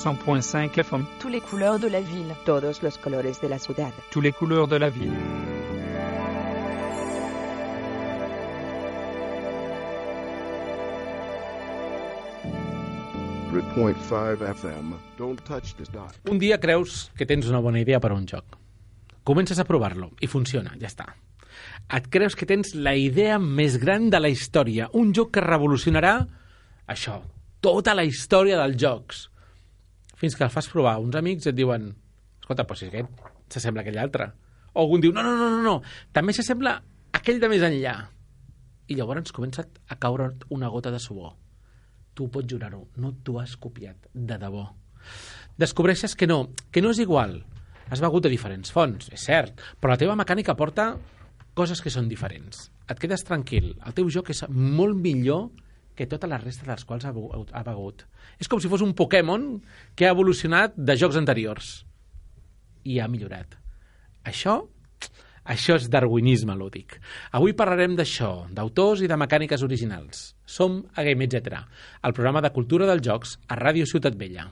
100.5 FM. Tous les couleurs de la ville. Todos los colores de la ciudad. Tous les couleurs de la ville. FM. Don't touch this dot. Un dia creus que tens una bona idea per a un joc. Comences a provar-lo i funciona, ja està. Et creus que tens la idea més gran de la història, un joc que revolucionarà això, tota la història dels jocs. Fins que el fas provar. Uns amics et diuen escolta, però si aquest s'assembla aquell altre. O algun diu, no, no, no, no, no, també s'assembla aquell de més enllà. I llavors comença a caure una gota de suor. Tu pots jurar-ho, no t'ho has copiat, de debò. Descobreixes que no, que no és igual. Has begut de diferents fonts, és cert, però la teva mecànica porta coses que són diferents. Et quedes tranquil, el teu joc és molt millor que tota la resta dels quals ha, ha begut. És com si fos un Pokémon que ha evolucionat de jocs anteriors i ha millorat. Això, això és darwinisme lúdic. Avui parlarem d'això, d'autors i de mecàniques originals. Som a Game Etc., el programa de cultura dels jocs a Ràdio Ciutat Vella.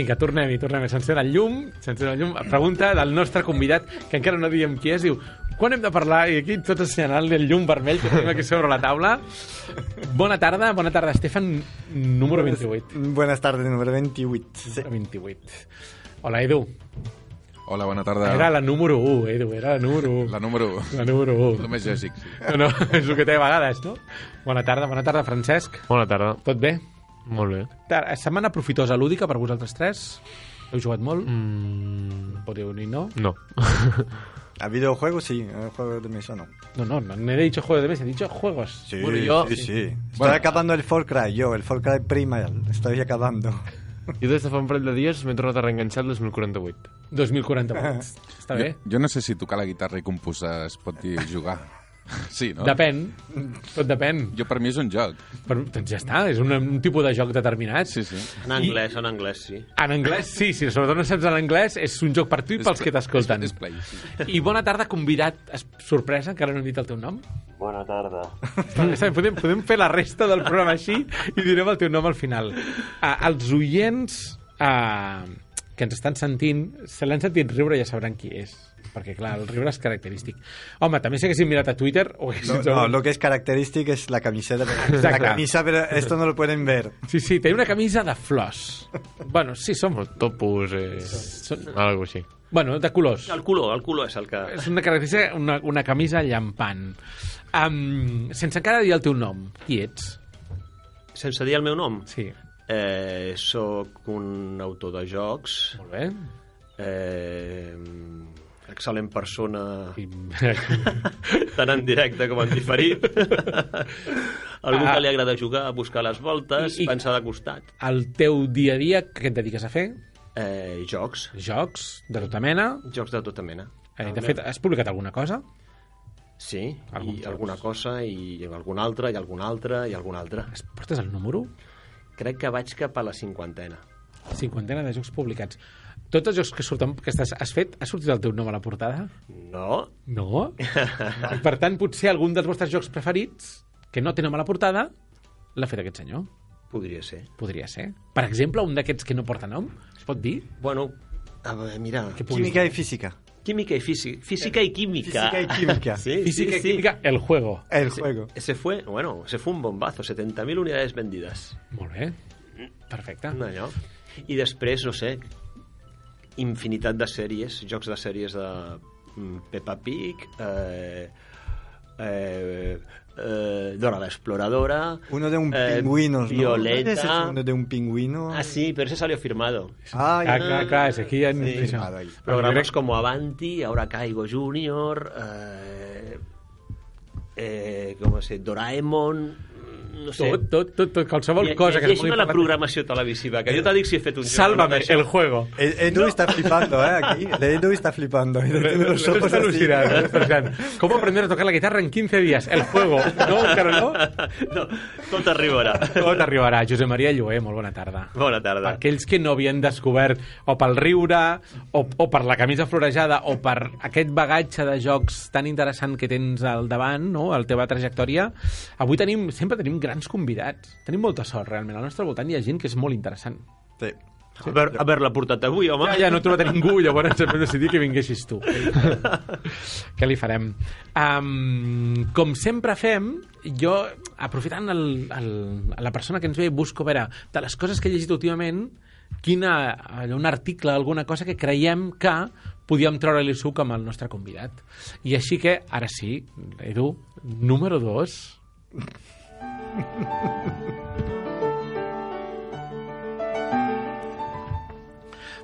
Vinga, tornem-hi, tornem-hi. S'encén el llum, s'encén el llum. Pregunta del nostre convidat, que encara no diem qui és, diu quan hem de parlar? I aquí tots assenyalant el llum vermell que tenim aquí sobre la taula. Bona tarda, bona tarda, Estefan, número 28. Buenas tardes, número 28. Sí. 28. Hola, Edu. Hola, bona tarda. Era la número 1, Edu, era la número 1. La número 1. La número 1. El més lògic, sí. No, no, és el que té a vegades, no? Bona tarda, bona tarda, Francesc. Bona tarda. Tot bé? Molt bé. Tar- Setmana profitosa lúdica per vosaltres tres? Heu jugat molt? Mm, Podríeu dir no? no. A videojuegos sí, a juegos de mesa no. No, no, no, no he dicho juegos de mesa, he dicho juegos. Sí, Bueno, yo- sí, sí. Estoy Bueno. acabando el Far Cry, yo, el Far Cry Primal. Estoy acabando. Jo des de fa un parell de dies m'he tornat a reenganxar el 2048. 2048. Està bé? Jo, jo no sé si tocar la guitarra i composar es pot dir jugar. Sí, no? Depèn. Tot depèn. Jo, per mi és un joc. Però, doncs ja està, és un, un tipus de joc determinat. Sí, sí. En anglès, en anglès, sí. En anglès, sí, sí, sobretot no saps l'anglès, és un joc per tu i pels que t'escolten. Sí. I bona tarda, convidat, es- sorpresa, encara no hem dit el teu nom. Bona tarda. Podem, podem fer la resta del programa així i direm el teu nom al final. Uh, els oients uh, que ens estan sentint, se l'han sentit riure ja sabran qui és. Perquè, clar, el riure és característic. Home, també si haguéssim mirat a Twitter... O No, no, lo que es característico es la camiseta. pero- La Exacte. camisa, pero esto no lo pueden ver. Sí, sí, té una camisa de flors. bueno, sí, som... O topus, eh, Són, algo així. bueno, de colors. El color, el color és el que... És una característica, una, una camisa llampant. Um, sense encara dir el teu nom, qui ets? Sense dir el meu nom, Sí, eh, soc un autor de jocs, molt bé. eh, excel·lent persona, tant en directe com en diferit. Algú Ah. que li agrada jugar, buscar les voltes, I- i- pensar de costat. el teu dia a dia, què et dediques a fer? Eh, jocs, Jocs de tota mena. jocs de tota mena. Eh, de fet, has publicat alguna cosa? Sí, Alguns i alguna cosa, i alguna altra, i alguna altra, i alguna altra. Es portes el número? Crec que vaig cap a la cinquantena. Cinquantena de jocs publicats. Tots els jocs que surten, que estàs, has fet, ha sortit el teu nom a la portada? No, No? I per tant, potser algun dels vostres jocs preferits, que no té nom a la portada, l'ha fet aquest senyor. podria ser. Podria ser. Per exemple, un d'aquests que no porta nom, es pot dir? Bueno, a veure, mira... Química dir. y física. Química y física. Física y química. Física y química. Sí, Física sí, y sí. química, el juego. El Ese- juego. Ese fue, bueno, ese fue un bombazo, 70.000 unidades vendides. Molt bé. Perfecte. Allò. I després, no sé, infinitat de sèries, jocs de sèries de mm, Peppa Pig, eh, eh, eh, Dora la Exploradora. Uno de un eh, pingüino, ¿no? Violeta. Ese es uno de un pingüino. Ah, sí, pero ese salió firmado. Ay, Clar, clar, clar, és aquí ha... Sí. Vale. Programas como Avanti, Ahora Caigo Junior, eh, eh, com se Doraemon, no sé. Tot, tot, tot, tot, qualsevol Lle- cosa que es pugui la programació televisiva, que jo te dic si he fet un joc. Sálvame, el juego. Eh, Edu está flipando, ¿eh? Aquí. Edu está flipando. Tiene los Esto ojos está eh? Pensant, ¿Cómo aprender a tocar la guitarra en 15 días? El juego. No, encara no? no, tot arribarà. Tot arribarà. Josep Maria Llué, molt bona tarda. Bona Per tarda. aquells que no havien descobert o pel riure, o, o per la camisa florejada, o per aquest bagatge de jocs tan interessant que tens al davant, no?, a la teva trajectòria, avui tenim, sempre tenim grans convidats. Tenim molta sort, realment. Al nostre voltant hi ha gent que és molt interessant. Sí. A veure, a veure l'ha portat avui, home. Ja, ja, no he trobat a ningú, llavors hem decidit que vinguessis tu. Què li farem? Um, com sempre fem, jo, aprofitant el, el, la persona que ens ve, busco a veure, de les coses que he llegit últimament, quina, allò, un article, alguna cosa que creiem que podíem treure-li suc amb el nostre convidat. I així que, ara sí, Edu, número 2...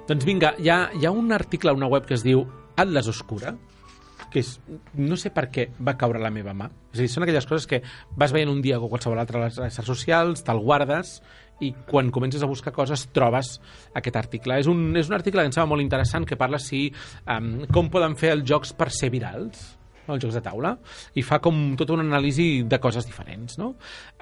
Doncs vinga, hi ha, hi ha un article a una web que es diu Atlas Oscura, que és, no sé per què va caure la meva mà. És a dir, són aquelles coses que vas veient un dia o qualsevol altre a les xarxes socials, te'l guardes i quan comences a buscar coses trobes aquest article. És un, és un article que em sembla molt interessant que parla si, um, com poden fer els jocs per ser virals els jocs de taula, i fa com tota una anàlisi de coses diferents, no?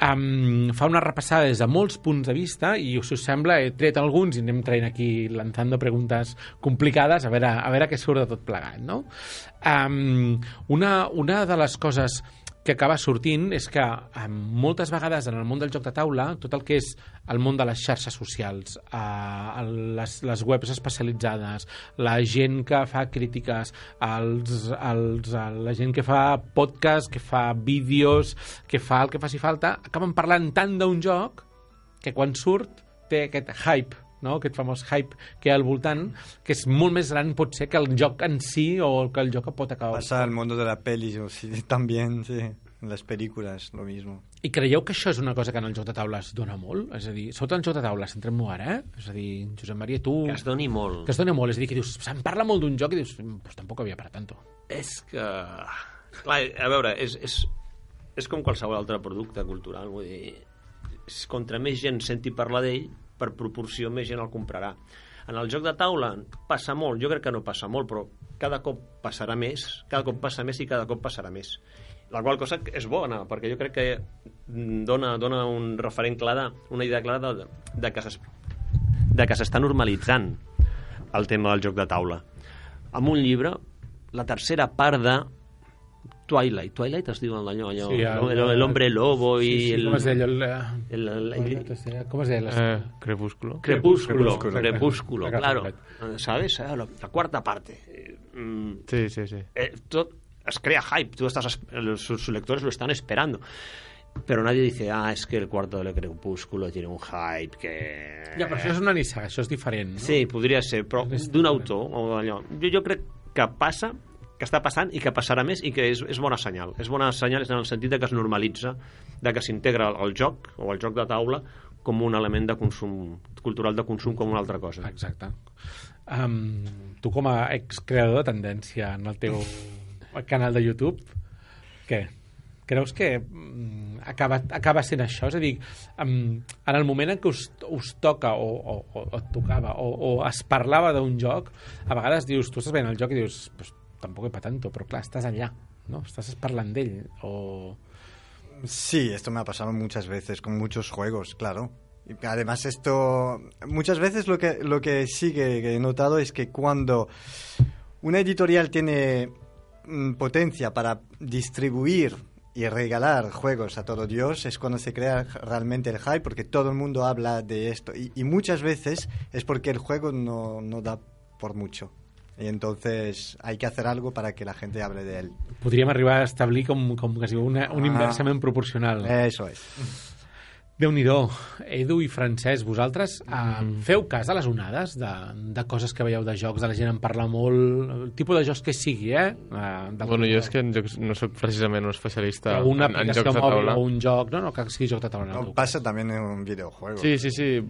Um, fa una repassada des de molts punts de vista i, si us sembla, he tret alguns i anem traient aquí lanzando preguntes complicades a veure, a veure què surt de tot plegat, no? Um, una, una de les coses que acaba sortint és que um, moltes vegades en el món del joc de taula, tot el que és el món de les xarxes socials, uh, les, les webs especialitzades, la gent que fa crítiques, els, els, la gent que fa podcast, que fa vídeos, que fa el que faci falta, acaben parlant tant d'un joc que quan surt té aquest hype no? aquest famós hype que hi ha al voltant, que és molt més gran potser que el joc en si o que el joc pot acabar. Pasa al mundo de la peli, o sí, también, sí. En las películas, lo mismo. I creieu que això és una cosa que en el joc de taula es dona molt? És a dir, sota el joc de taula, centrem-ho ara, eh? És a dir, Josep Maria, tu... Que es doni molt. Que es doni molt, és a dir, que dius, se'n parla molt d'un joc i dius, pues tampoc havia para tanto. És que... Clar, a veure, és, és, és com qualsevol altre producte cultural, vull dir, és, contra més gent senti parlar d'ell, per proporció més gent el comprarà. En el joc de taula passa molt, jo crec que no passa molt, però cada cop passarà més, cada cop passa més i cada cop passarà més. La qual cosa és bona, perquè jo crec que dona, dona un referent clar, de, una idea clara de, de que s'està normalitzant el tema del joc de taula. Amb un llibre, la tercera part de Twilight. Twilight es diu allò, allò Sí, sí, el- el, hombre lobo sí, sí, el, com es? El, el, el, el, com es deia? Eh, crepúsculo. Crepúsculo, Crepúsculo, claro. ¿Sabes? Eh, La, la cuarta parte. Mm, Sí, sí, sí. eh, es crea hype, tú estás, es- los- sus lectores lo están esperando. Pero nadie dice, ah, es que el cuarto del crepúsculo tiene un hype que... Ja, però això és una nissaga, això és diferent, no? Sí, podria ser, però d'un autor o allò. Jo, jo crec que passa, que està passant i que passarà més i que és, és bona senyal. És bona senyal en el sentit de que es normalitza, de que s'integra el, joc o el joc de taula com un element de consum cultural de consum com una altra cosa. Exacte. Um, tu com a excreador de tendència en el teu canal de YouTube, què? Creus que mm, acaba, acaba sent això? És a dir, um, en el moment en què us, us toca o, o, o et tocava o, o es parlava d'un joc, a vegades dius, tu estàs veient el joc i dius, pues, tampoc és tanto, però clar, estàs allà, no? Estàs parlant o... Sí, esto me ha pasado muchas veces con muchos juegos, claro. Además esto, muchas veces lo que, lo que sí que he notado es que cuando una editorial tiene mm, potencia para distribuir y regalar juegos a todo Dios es cuando se crea realmente el hype porque todo el mundo habla de esto y, y muchas veces es porque el juego no, no da por mucho y entonces hay que hacer algo para que la gente hable de él. Podríem arribar a establir com, com quasi una, un Ah. inversament proporcional. Eso es. Déu-n'hi-do. Edu i Francesc, vosaltres mm. feu cas a les onades de, de coses que veieu de jocs, de la gent en parla molt, el tipus de jocs que sigui, eh? Uh, Bueno, jo és que en jocs no sóc precisament un especialista en, en jocs de mòbil taula. o un joc, no, no, que sigui joc de taula. No, pasa también en un videojuego. Sí, sí, sí.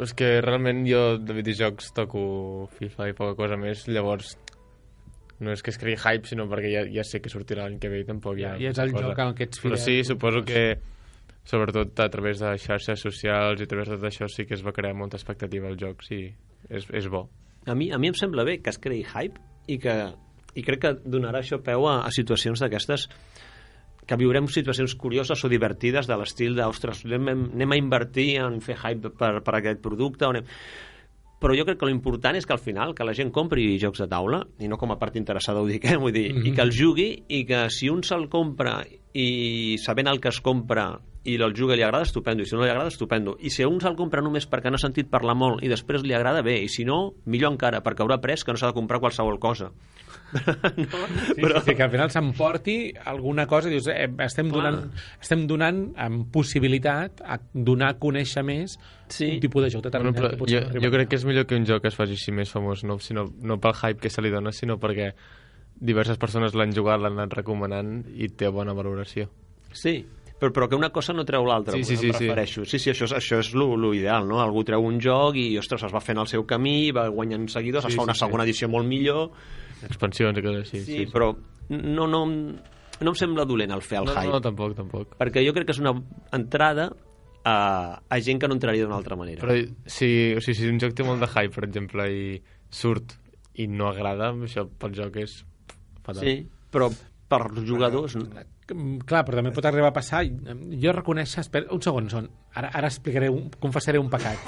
Però és que realment jo de videojocs toco FIFA i poca cosa més, llavors no és que es creï hype, sinó perquè ja, ja sé que sortirà l'any que ve i tampoc hi ha... I és el cosa. joc en què ets Però fidel. sí, suposo que sobretot a través de xarxes socials i a través de tot això sí que es va crear molta expectativa al joc, sí, és, és bo. A mi, a mi em sembla bé que es creï hype i que i crec que donarà això peu a, a situacions d'aquestes que viurem situacions curioses o divertides de l'estil de, ostres, anem, anem a invertir en fer hype per, per aquest producte o anem... però jo crec que l'important és que al final que la gent compri jocs de taula i no com a part interessada ho dic, eh? Vull dir, mm -hmm. i que el jugui i que si un se'l compra i sabent el que es compra i el juga li agrada, estupendo, i si no li agrada, estupendo. I si un se'l compra només perquè n'ha sentit parlar molt i després li agrada, bé, i si no, millor encara, perquè haurà après que no s'ha de comprar qualsevol cosa. No? Sí, sí, sí, que al final s'emporti alguna cosa i dius, eh, estem Clar. donant, estem donant amb possibilitat a donar a conèixer més Sí. un tipus de joc Bueno, determinat. però jo, jo crec que és millor que un joc es faci així més famós, no, sinó, no pel hype que se li dona, sinó perquè diverses persones l'han jugat, l'han anat recomanant i té bona valoració. Sí, però, però que una cosa no treu l'altra, Sí, sí, em sí, sí. refereixo. Sí, sí, això és, això és lo, lo ideal, no? Algú treu un joc i, ostres, es va fent el seu camí, va guanyant seguidors, Sí, es fa una sí, sí. segona edició molt millor... Expansions i coses així. Sí, sí, però no, no, no em sembla dolent el fer el no, hype, no, no, tampoc, tampoc. perquè jo crec que és una entrada a, a gent que no entraria d'una altra manera. Però si, o sigui, si un joc té molt de hype, per exemple, i surt i no agrada, això pel joc és fatal. Sí, però per jugadors... no? Mm, Clar, però també pot arribar a passar... Jo reconeixer... Espera, un segon, son. Ara, ara explicaré, un, confessaré un pecat.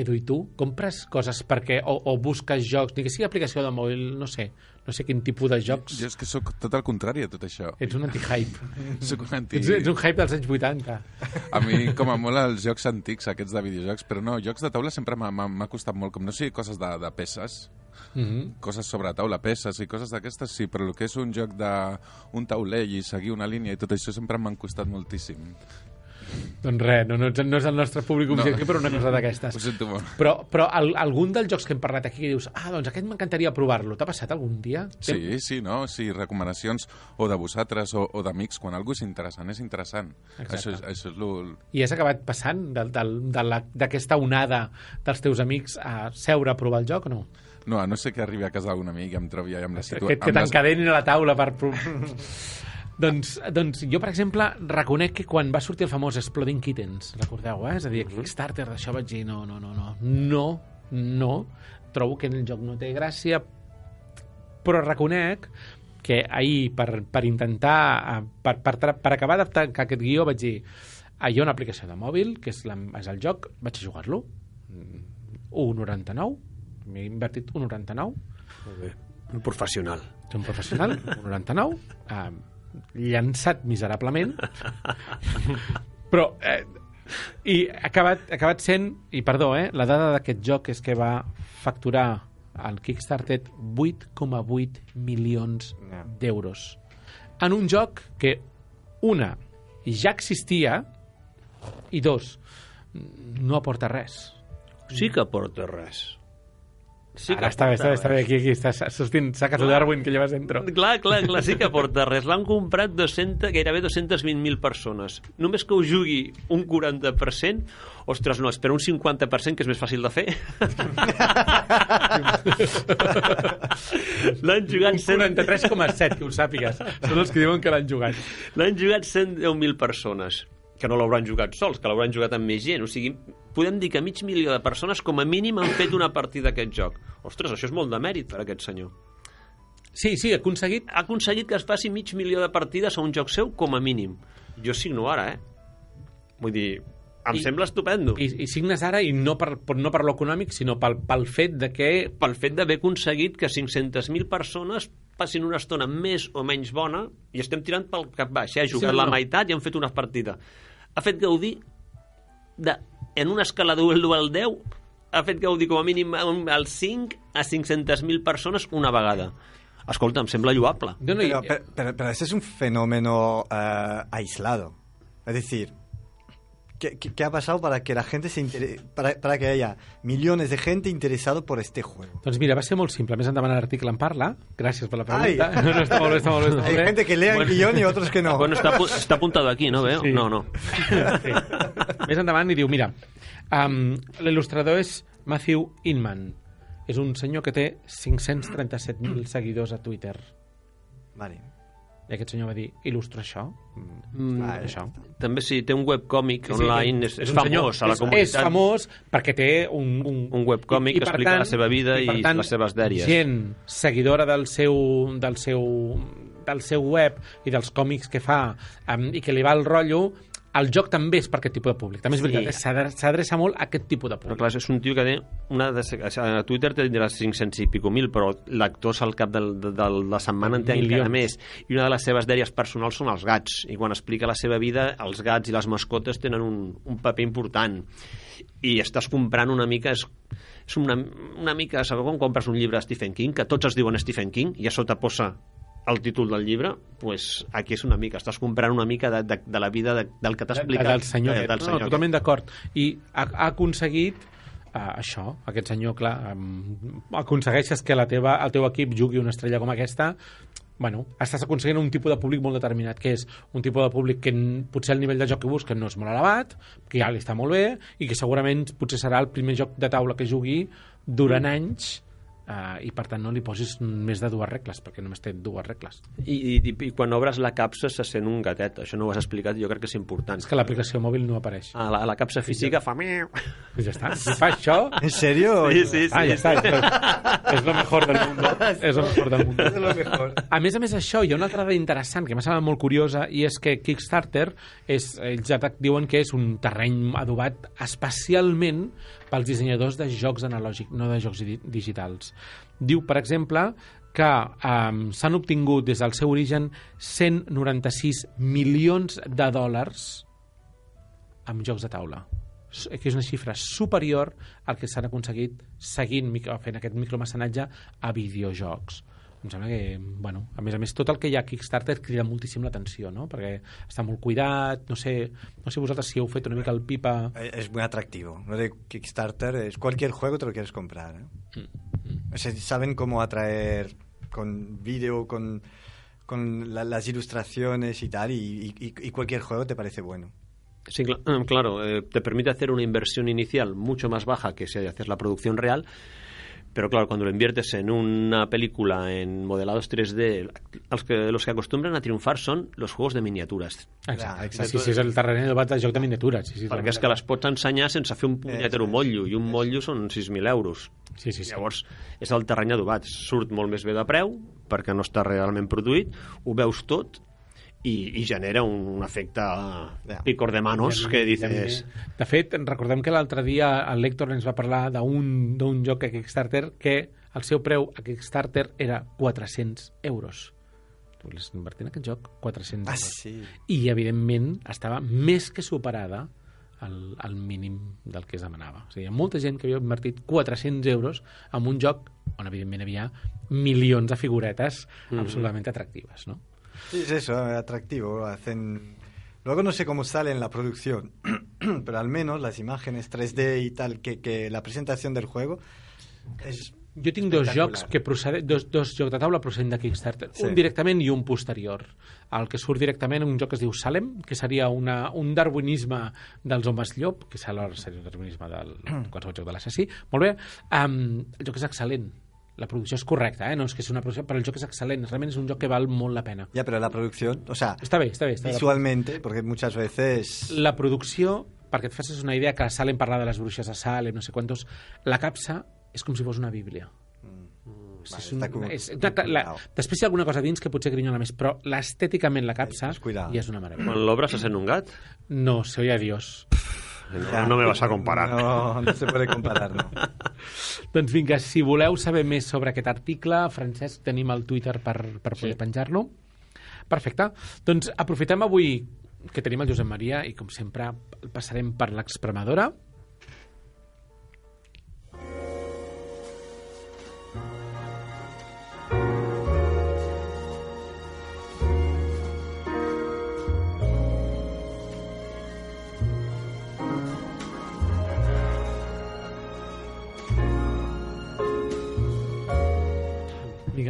Edu, i tu compres coses perquè... O, o busques jocs, ni que sigui aplicació de mòbil, no sé, no sé quin tipus de jocs... Jo és que sóc tot el contrari a tot això. Ets un anti-hype. Soc un anti... Ets, ets un hype dels anys 80. A mi, com a molt, els jocs antics, aquests de videojocs, però no, jocs de taula sempre m'ha- costat molt, com no sigui coses de, de peces, Mm -hmm. coses sobre taula, peces i coses d'aquestes, sí, però el que és un joc de un taulell i seguir una línia i tot això sempre m'han costat moltíssim. Doncs res, no, no, no és el nostre públic objectiu, però una cosa d'aquestes. Ho sento molt. Però, però al, algun dels jocs que hem parlat aquí que dius ah, doncs aquest m'encantaria provar-lo. T'ha passat algun dia? Sí, sí, no? Sí, recomanacions o de vosaltres o, o d'amics, quan algú és interessant, és interessant. Exacte. Això és, això és lo... I has acabat passant del- de la- d'aquesta onada dels teus amics a seure a provar el joc o no? No, a no ser que arribi a casa d'algun amic i em trobi allà amb la Que, situació... que t'encadenin a la taula per... doncs, doncs jo, per exemple, reconec que quan va sortir el famós Exploding Kittens, recordeu, eh? És a dir, Kickstarter d'això vaig dir, no, no, no, no, no, no, trobo que el joc no té gràcia, però reconec que ahir, per, per intentar, eh, per, per, per acabar de tancar aquest guió, vaig dir, ah, hi ha una aplicació de mòbil, que és, la, és el joc, vaig a jugar-lo, Mm, 1,99, m'he invertit 1,99, Molt bé. Un professional. Un professional, un 99, eh, llançat miserablement, però... Eh, I ha acabat, ha acabat sent, i perdó, eh, la dada d'aquest joc és que va facturar al Kickstarter 8,8 milions d'euros. En un joc que, una, ja existia, i dos, no aporta res. Sí que aporta res. Sí Ara està bé, està bé, està bé, aquí, aquí està sostint, sacas de Darwin que llevas dentro. Clar, clar, clar, sí que aporta res. L'han comprat 200, gairebé 220.000 persones. Només que ho jugui un 40%, ostres, no, espera un 50%, que és més fàcil de fer. L'han jugat 100... 43,7, que ho sàpigues. Són els que diuen que l'han jugat. L'han jugat 110.000 persones que no l'hauran jugat sols, que l'hauran jugat amb més gent. O sigui, podem dir que mig milió de persones com a mínim han fet una partida d'aquest joc. Ostres, això és molt de mèrit per aquest senyor. Sí, sí, ha aconseguit... Ha aconseguit que es faci mig milió de partides a un joc seu com a mínim. Jo signo ara, eh? Vull dir, em I- sembla estupendo. I, i signes ara i no per, per, no per l'econòmic, sinó pel, pel fet de que... pel fet d'haver aconseguit que 500.000 persones passin una estona més o menys bona i estem tirant pel cap baix, eh? ha jugat Sí, no, la no. meitat i han fet una partida ha fet gaudir de, en una escala de 1 al 10 ha fet gaudir com a mínim al 5 a 500.000 persones una vegada escolta, em sembla lloable No, no, pero, pero- pero ese es un fenómeno eh, aislado. Es decir, ¿Qué, qué- qué ha pasado para que la gente se intere- para, para que haya millones de gente interesado por este juego? Doncs mira, va ser molt simple. Més endavant l'article en parla. Gràcies per la pregunta. Ai. No, no, està molt bé, està molt bé. Està Hay bé. gente que lee el Bueno. guión y otros que no. Bueno, està, apu- està apuntado aquí, no veu? Sí. No, no. Sí. Més endavant i diu, mira, um, l'il·lustrador és Matthew Inman. És un senyor que té 537.000 seguidors a Twitter. Vale. I aquest senyor va dir, il·lustro això. Mm, Ah, això. També sí, té un webcòmic Sí, online, és- és, és un senyor- famós a la comunitat. És famós perquè té un... Un, Un webcòmic que explica la seva vida per i les seves dèries. Gent seguidora del seu, del seu, del seu web i dels còmics que fa um, i que li va el rotllo, el joc també és per aquest tipus de públic. També és veritat, s'adre- s'adreça molt a aquest tipus de Però públic. clar, és un tio que té una de, a Twitter té dirà 500 i pico mil, però lectors al cap del, de, de la setmana en té encara més. I una de les seves dèries personals són els gats. I quan explica la seva vida, els gats i les mascotes tenen un, un paper important. I estàs comprant una mica... És, és una, una mica... Sabeu quan compres un llibre de Stephen King, que tots es diuen Stephen King, i a sota posa el títol del llibre, pues aquí és una mica, estàs comprant una mica de, de, de la vida de, del que t'ha De- explicat. del senyor, eh, aquest. del no, senyor no, totalment d'acord i ha, ha aconseguit uh, això, aquest senyor, clar um, aconsegueixes que la teva, el teu equip jugui una estrella com aquesta bueno, estàs aconseguint un tipus de públic molt determinat, que és un tipus de públic que potser el nivell de joc que busquen no és molt elevat, que ja li està molt bé, i que segurament potser serà el primer joc de taula que jugui durant anys, uh, i per tant no li posis més de dues regles, perquè només té dues regles. I, i, i quan obres la capsa se sent un gatet, això no ho has explicat, jo crec que és important. És que l'aplicació mòbil no apareix. A la, a la capsa física fa... miau. I ja està. Si fa això, ¿En serio? Sí, sí, sí. Ah, ja està. És, és lo mejor del mundo. És lo mejor del mundo. Es lo mejor. A més a més això, hi ha una altra dada interessant que m'ha semblat molt curiosa i és que Kickstarter és, ells ja diuen que és un terreny adobat especialment pels dissenyadors de jocs analògics, no de jocs di- digitals. Diu, per exemple, que um, s'han obtingut des del seu origen 196 milions de dòlars amb jocs de taula que és una xifra superior al que s'han aconseguit seguint fent aquest micromecenatge a videojocs em sembla que, bueno, a més a més tot el que hi ha a Kickstarter crida moltíssim l'atenció no? perquè està molt cuidat no sé, no sé vosaltres si heu fet una mica el pipa Eh, Es muy atractivo. Lo de Kickstarter es cualquier juego te lo quieres comprar. ¿eh? O sea, saben cómo atraer con vídeo, con, con la- las ilustraciones y tal, y, y- y cualquier juego te parece bueno. Sí, cl- eh, claro, eh, te permite hacer una inversión inicial mucho más baja que si haces la producción real, pero claro, cuando lo inviertes en una película en modelados 3D, los que, los que acostumbran a triunfar son los juegos de miniaturas. exacte, exacte. Sí, sí, és el terreny adobat de joc de miniatures sí, sí, perquè és que les pots ensenyar sense fer un punyetero motllo, i un motllo són 6.000 euros. sí, sí, sí. Llavors, és el terreny adobat. Surt molt més bé de preu, perquè no està realment produït, ho veus tot, i, i genera un, efecte Ja. picor de manos que dices... De fet, recordem que l'altre dia el Lector ens va parlar d'un d'un joc a Kickstarter que el seu preu a Kickstarter era 400 euros. Tu l'has invertit en aquest joc? 400 Ah, euros. sí. I, evidentment, estava més que superada el, el mínim del que es demanava. O sigui, hi ha molta gent que havia invertit 400 euros en un joc on, evidentment, hi havia milions de figuretes absolutament atractives, no? Sí, es eso, eh, atractivo. Hacen... Luego no sé cómo sale en la producción, pero al menos las imágenes 3D y tal, que, que la presentación del juego es... Jo tinc dos jocs que procede, dos, dos jocs de taula procedent de Kickstarter. Sí. Un directament i un posterior. El que surt directament, un joc que es diu Salem, que seria una, un darwinisme dels homes llop, que seria un darwinisme del qualsevol joc de l'assassí. Molt bé. Um, el joc és excel·lent. La producció és correcta, eh? no és que és una producció, però el joc és excel·lent. Realment és un joc que val molt la pena. Ya, pero la producción, o sea, Està bé, està bé. Està bé. visualmente, porque muchas veces... La producció, perquè et facis una idea, que a Salem parla de les bruixes de Salem, no sé quantos, la capsa és com si fos una bíblia. Vale, és un, está como- és, una, la, després hi ha alguna cosa dins que potser grinyola més, però l'estèticament la capsa cuidado. ja és una meravella. Quan l'obres se sent un gat? No, se oye a Dios. No, no me vas a comparar. No, no se puede comparar, no. Doncs vinga, si voleu saber més sobre aquest article, Francesc, tenim el Twitter per, per poder Sí. penjar-lo. Perfecte. Doncs aprofitem avui que tenim el Josep Maria i, com sempre, el passarem per l'expremadora.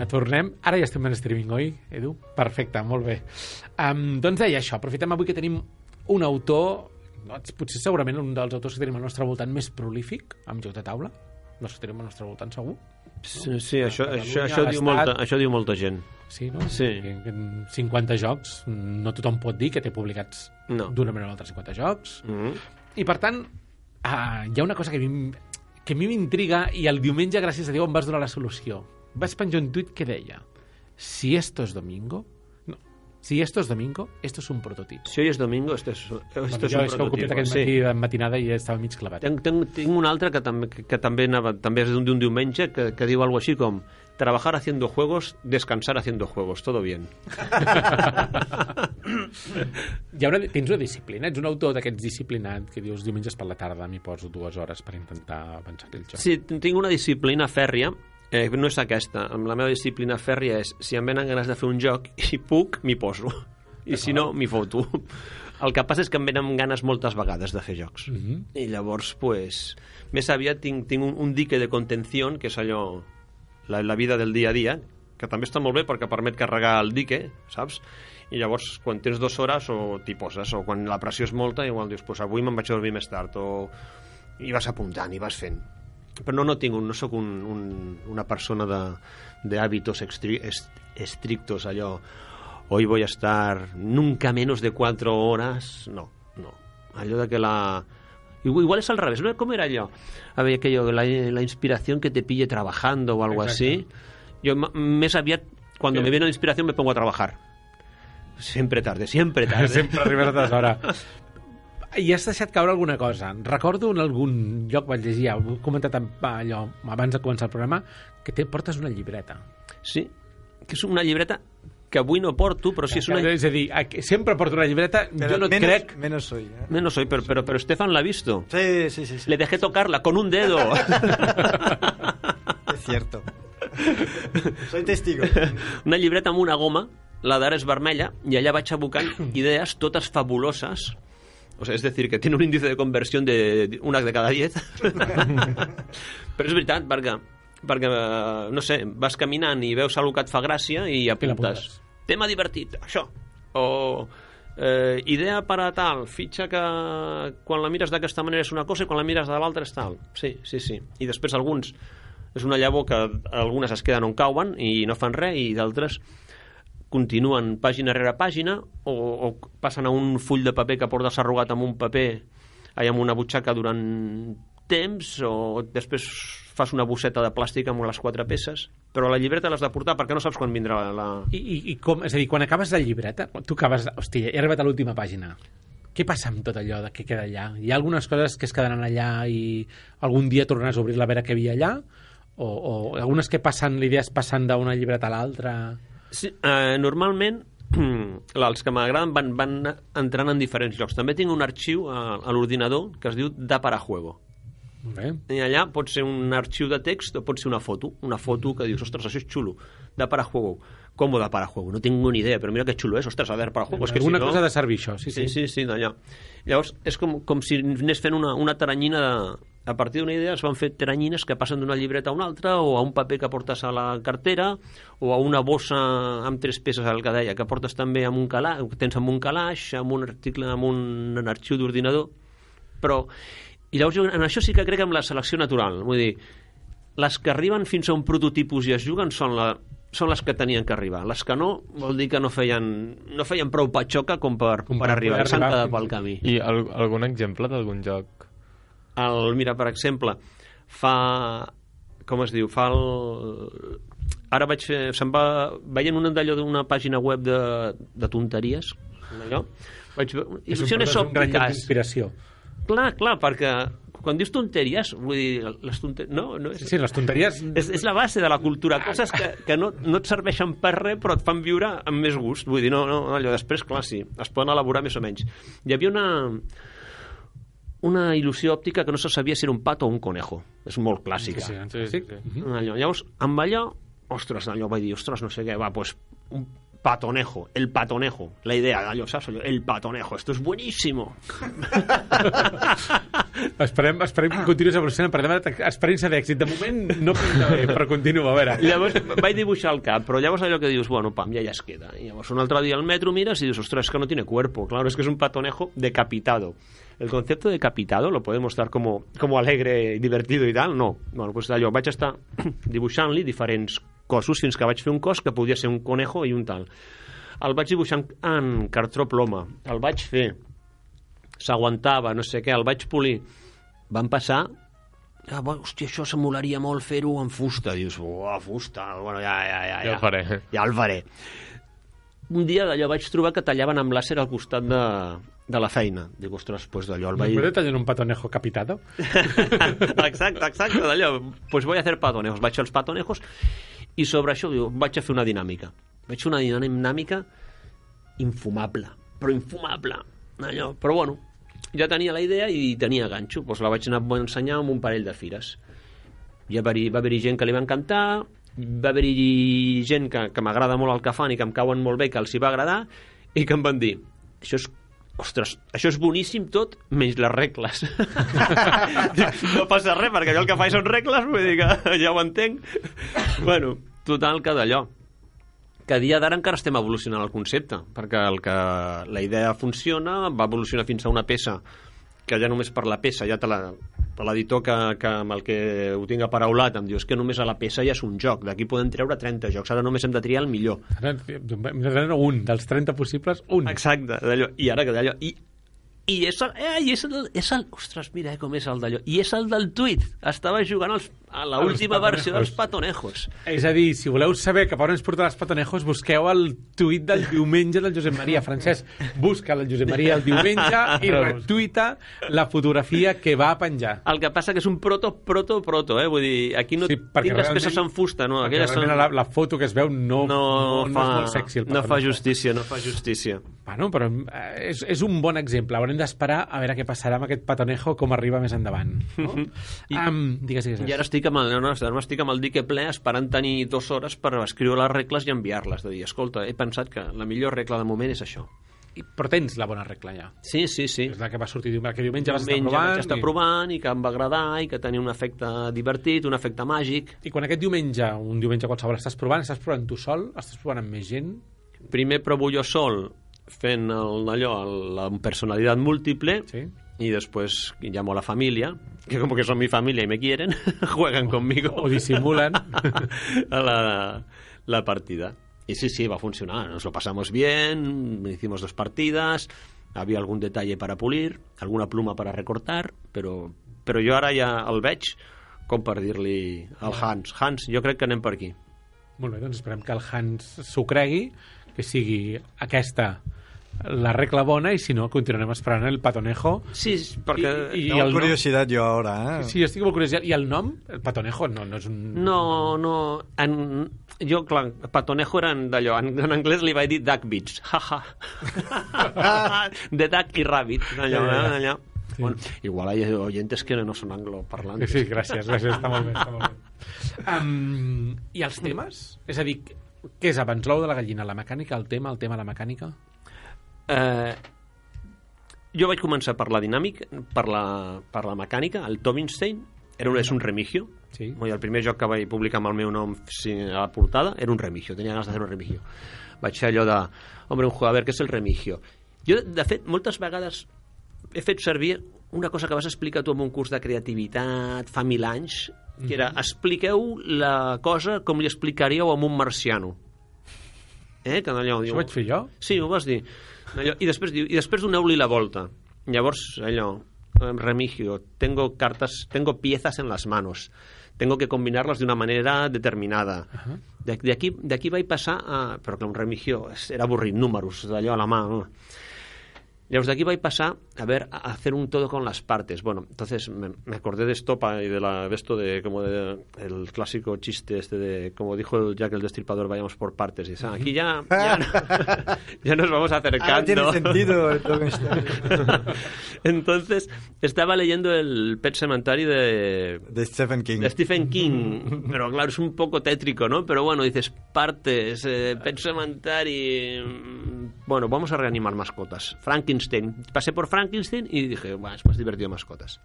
Vinga, tornem. Ara ja estem en streaming, oi, Edu? Perfecte, molt bé. Um, doncs deia això, aprofitem avui que tenim un autor, doncs, potser segurament un dels autors que tenim al nostre voltant més prolífic, amb joc de taula. No sé si tenim al nostre voltant, segur. Sí, sí això, això, això, diu molta, això diu molta gent. Sí, no? Sí. Que en 50 jocs, no tothom pot dir que té publicats No. d'una manera o altra 50 jocs. Mm -hmm. I per tant, uh, hi ha una cosa que a mi, que a mi m'intriga i el diumenge, gràcies a Déu, em vas donar la solució. Vas penjar un tuit que deia si esto es domingo... No, si esto es domingo, esto es un prototipo. Si hoy es domingo, este es, este Bueno, es jo un copiat prototipo. aquest matí de matinada i estava mig clavat. Tenc, tenc, tinc un altre que també, que, que també, anava, també és d'un d'un diumenge que, que diu algo així com trabajar haciendo juegos, descansar haciendo juegos, todo bien. Hi ha una, tens una disciplina? Ets un autor d'aquests disciplinat que dius diumenges per la tarda m'hi poso dues hores per intentar avançar aquell joc. Sí, tinc una disciplina fèrria, eh, no és aquesta. Amb la meva disciplina fèrria és si em venen ganes de fer un joc i puc, m'hi poso. I si no, m'hi foto. El que passa és que em venen ganes moltes vegades de fer jocs. Mm -hmm. I llavors, pues, més aviat tinc, tinc un, un dique de contenció, que és allò, la, la vida del dia a dia, que també està molt bé perquè permet carregar el dique, saps? I llavors, quan tens dues hores, o t'hi poses, o quan la pressió és molta, igual dius, pues avui me'n vaig a dormir més tard, o i vas apuntant, i vas fent. Però no, no tinc, un, no sóc un, un, una persona de, de hábitos extri, est, estrictos, allò, hoy voy a estar nunca menos de cuatro horas, no, no. Allò de que la... Igual, es al revés, ¿no? ¿Cómo era yo? Había aquello, la, la inspiración que te pille trabajando o algo Exacto. así. Yo més aviat, cuando Sí. me viene la inspiración, me pongo a trabajar. Siempre tarde, siempre tarde. Sempre arribes a hora. I has deixat caure alguna cosa. Recordo en algun lloc, vaig llegir, ja, ho he comentat amb- allò abans de començar el programa, que te portes una llibreta. Sí, que és una llibreta que avui no porto, però sí és una... És a dir, sempre porto una llibreta, Pero jo no et menos, crec... menos soy. ¿eh? No, no soy, pero, pero, pero Stefan la ha visto. Sí, sí, sí. sí. Le dejé tocarla con un dedo. Es cierto. soy testigo. una llibreta amb una goma, la d'ara és vermella, i allà vaig abocant idees totes fabuloses. O sea, es decir, que tiene un índice de conversión de una de cada 10. Però és veritat, perquè, perquè, no sé, vas caminant i veus alguna que et fa gràcia i apuntes. Tema divertit, això. O eh, idea per a tal, fitxa que quan la mires d'aquesta manera és una cosa i quan la mires de l'altra és tal. Sí, sí, sí. I després alguns és una llavor que algunes es queden on cauen i no fan res i d'altres continuen pàgina rere pàgina o, o passen a un full de paper que portes arrugat amb un paper allà amb una butxaca durant temps o després fas una bosseta de plàstic amb les quatre peces però la llibreta l'has de portar perquè no saps quan vindrà la... I, i, i com, és a dir, quan acabes la llibreta, tu acabes, hòstia, he arribat a l'última pàgina. Què passa amb tot allò que queda allà? Hi ha algunes coses que es quedaran allà i algun dia tornaràs a obrir-la a veure què hi havia allà? O, o algunes que passen, l'idees passant d'una llibreta a l'altra? Sí, eh, normalment els que m'agraden van, van entrant en diferents llocs. També tinc un arxiu a, a l'ordinador que es diu Da para juego. Bé. I allà pot ser un arxiu de text o pot ser una foto. Una foto que dius, ostres, això és xulo. Da para juego. Com da para juego? No tinc ni idea, però mira que xulo és. Ostres, a veure, para juego. És que Alguna si no... cosa de servir això, sí, Sí, sí. sí, sí, d'allà. Llavors, és com, com si anés fent una, una taranyina de... A partir d'una idea es van fer taranyines que passen d'una llibreta a una altra o a un paper que portes a la cartera o a una bossa amb tres peces, el que deia, que portes també amb un calaix, que tens amb un calaix, amb un article, amb un, un arxiu d'ordinador. Però, i llavors jo en això sí que crec en la selecció natural. Vull dir, les que arriben fins a un prototipus i es juguen són la, són les que tenien que arribar. Les que no, vol dir que no feien, no feien prou patxoca com per, Com per per arribar. S'han quedat pel camí. I al, algun exemple d'algun joc? El, mira, per exemple, fa... Com es diu? Fa el... Ara vaig fer... Se'n va... Veient un d'allò d'una pàgina web de, de tonteries, allò, vaig veure... És un, és un gran d'inspiració. Clar, clar, perquè quan dius tonteries, vull dir, les tonteries... No, no és... Sí, les tonteries... És, és la base de la cultura, coses que, que no, no et serveixen per res però et fan viure amb més gust vull dir, no, no, allò després, clar, sí es poden elaborar més o menys hi havia una una il·lusió òptica que no se sabia si era un pat o un conejo és molt clàssica Sí, sí, Sí, sí. allò, llavors, amb allò ostres, allò vaig dir, ostres, no sé què va, pues, un patonejo, el patonejo la idea, allò, saps? Allò, el patonejo, esto es buenísimo Esperem, esperem que continuïs evolucionant per demà experiència d'èxit. De moment no pinta bé, però continua, a veure. Llavors vaig dibuixar el cap, però llavors allò que dius, bueno, pam, ja ja es queda. I llavors un altre dia al metro mires y dius, ostras, es que no tiene cuerpo. Claro, es que es un patonejo decapitado. El concepto de decapitado lo podemos dar como, como alegre divertido i tal? No. Bueno, pues allò, vaig estar dibuixant-li diferents cossos fins que vaig fer un cos que podia ser un conejo i un tal. El vaig dibuixar en, cartró ploma. El vaig fer. S'aguantava, no sé què, el vaig polir. Van passar ah, bueno, hòstia, això s'emularia molt fer-ho en fusta. Dius, uah, fusta, bueno, ja, ja, ja. Ja ho faré. Ja el faré. Un dia d'allò vaig trobar que tallaven amb làser al costat de, de la feina. Dic, ostres, pues d'allò el ¿Me vaig... puede tallar un patonejo capitado? exacte, exacte, d'allò. Pues voy a hacer patonejos. Vaig fer els patonejos i sobre això diu, vaig a fer una dinàmica. Vaig fer una dinàmica infumable, però infumable. Allò. Però bueno, ja tenia la idea i tenia ganxo. Pues la vaig anar a ensenyar amb un parell de fires. Ja va haver-hi haver gent que li va encantar, va haver-hi gent que, que m'agrada molt el que fan i que em cauen molt bé, que els hi va agradar, i que em van dir, això és ostres, això és boníssim tot, menys les regles. No passa res, perquè allò el que faig són regles, vull dir que ja ho entenc. bueno, total que d'allò. Que dia d'ara encara estem evolucionant el concepte, perquè el que la idea funciona, va evolucionar fins a una peça que ja només per la peça, ja te la l'editor que, que amb el que ho tinc aparaulat em diu és que només a la peça ja és un joc d'aquí podem treure 30 jocs, ara només hem de triar el millor Ara, hem de treure un, dels 30 possibles, un. Exacte, d'allò. I ara que d'allò... I, i és el, eh, i és el, és el... Ostres, mira eh, com és el d'allò. I és el del tuit. Estava jugant als, a Els l'última versió dels patonejos. patonejos. És a dir, si voleu saber cap a on ens porten els patonejos, busqueu el tuit del diumenge del Josep Maria. Francesc, busca el Josep Maria el diumenge i retuita la fotografia que va penjar. El que passa que és un proto, proto, proto, eh? Vull dir, aquí no Sí, tinc les peces en fusta, no? Perquè Aquelles són... la, la foto que es veu no, no, no, no fa, és molt sexy. El no fa justícia, no fa justícia. Bueno, però eh, és, és un bon exemple. Haurem d'esperar a veure què passarà amb aquest patonejo com arriba més endavant. No? I- um, digues, digues. I ara estic amb el, no, no, ara estic amb el dique ple esperant tenir dues hores per escriure les regles i enviar-les. De dir, escolta, he pensat que la millor regla de moment és això. I- Però tens la bona regla ja. Sí, sí, sí. És la que va sortir diumenge, que diumenge vas estar Diumenge provant. vaig estar i- provant i que em va agradar i que tenia un efecte divertit, un efecte màgic. I quan aquest diumenge, un diumenge qualsevol, estàs provant, estàs provant tu sol, estàs provant amb més gent, Primer provo jo sol fent el, allò, la personalitat múltiple sí? y después llamo a la familia, que como que son mi familia y me quieren, juegan conmigo. O disimulan. a la, la partida. Y sí, sí, va a funcionar. Nos lo pasamos bien, hicimos dos partidas, había algún detalle para pulir, alguna pluma para recortar, però, però jo ara ja el veig com per dir-li al Hans. Hans, jo crec que anem per aquí. Molt bé, doncs esperem que el Hans s'ho cregui, que sigui aquesta la regla bona, i si no, continuarem esperant el patonejo. Sí, perquè... I, i Tengo el nom, curiosidad yo ahora, ¿eh? sí, estic molt curiós. I el nom, el patonejo, no, no és un... No, no... En, jo, clar, patonejo eren d'allò. En, en anglès li vaig dir duck beach. Ha, ha. De duck i rabbit. Allò, Ja, ja, eh, allò. Bueno, igual hay oyentes que no son angloparlantes. Sí, gràcies, gràcies, està molt bé. Està molt bé. Um, I els temes? És a dir, què és abans l'ou de la gallina? La mecànica, el tema, el tema, la mecànica? Eh, jo vaig començar per la dinàmica, per la, per la mecànica, el Tobinstein, era un, és un remigio. Sí. Dir, el primer joc que vaig publicar amb el meu nom a la portada era un remigio, tenia ganes de fer un remigio. Vaig fer allò de, hombre, un veure, què és el remigio? Jo, de fet, moltes vegades he fet servir una cosa que vas explicar tu en un curs de creativitat fa mil anys, que era expliqueu la cosa com li explicaríeu a un marciano. Eh? Que allò, Això ho vaig fer jo? Sí, ho vas dir. Allò, I després diu, i després doneu-li la volta. Llavors, allò, remigio, tengo cartas, tengo piezas en las manos. Tengo que combinarlas de una manera determinada. De, de, aquí, de aquí vaig passar a... Però que un remigio era avorrit, números, d'allò a la mà. no? Llavors de aquí vaig pasar a ver a hacer un todo con las partes. Bueno, entonces me, me acordé de esto pa- y de la de esto de como de el clásico chiste este de como dijo el Jack el Destripador vayamos por partes y dice, "Ah, aquí ya ya, no- ya nos vamos acercando. Ahora tiene sentido el Tolkien. Entonces estaba leyendo el Pet Cemetery de de Stephen King. de Stephen King, pero claro, es un poco tétrico, ¿no? Pero bueno, dices partes, eh, Pet Sematary, mm, bueno, vamos a reanimar mascotas. Frankenstein, pasé por Frankenstein y dije, bueno, es más divertido mascotas.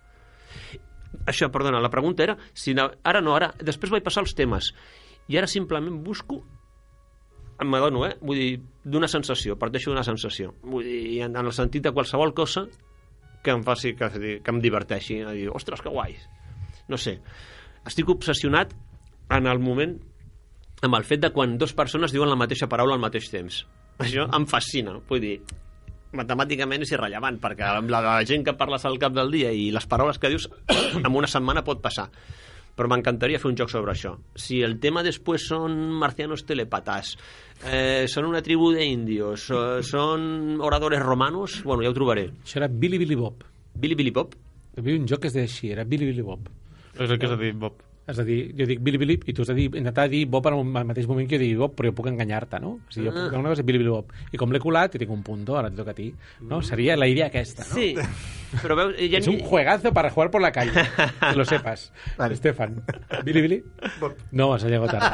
Això, perdona, la pregunta era si na- ara no, ara, després vaig passar els temes i ara simplement busco m'adono, eh? Vull dir, d'una sensació, parteixo d'una sensació. Vull dir, en, en el sentit de qualsevol cosa que em faci, que, que em diverteixi. A dir, ostres, que guai. No sé. Estic obsessionat en el moment amb el fet de quan dues persones diuen la mateixa paraula al mateix temps. Això em fascina. Vull dir, matemàticament és irrellevant, perquè la, la gent que parles al cap del dia i les paraules que dius en una setmana pot passar. Però m'encantaria fer un joc sobre això. Si el tema després són marcianos telepatas, eh, són una tribu d'indios, eh, són oradores romanos, bueno, ja ho trobaré. Això era Billy Billy Bob. Billy Billy Pop? Hi havia un joc que es deia així, era Billy Billy Bob. És el que s'ha dit, Bob. És a dir, jo dic Billy Billy i tu has de dir, intentar dir Bob al mateix moment que jo digui Bob, però jo puc enganyar-te, no? O sigui, jo puc dir una cosa és Billy Billy Bob. I com l'he colat, i tinc un punto, ara et toca a ti. No? Seria la idea aquesta, no? Sí, però veus... Ja Es un juegazo para jugar por la calle, que lo sepas. Vale. Estefan. Billy Billy? No, has llegado tarde.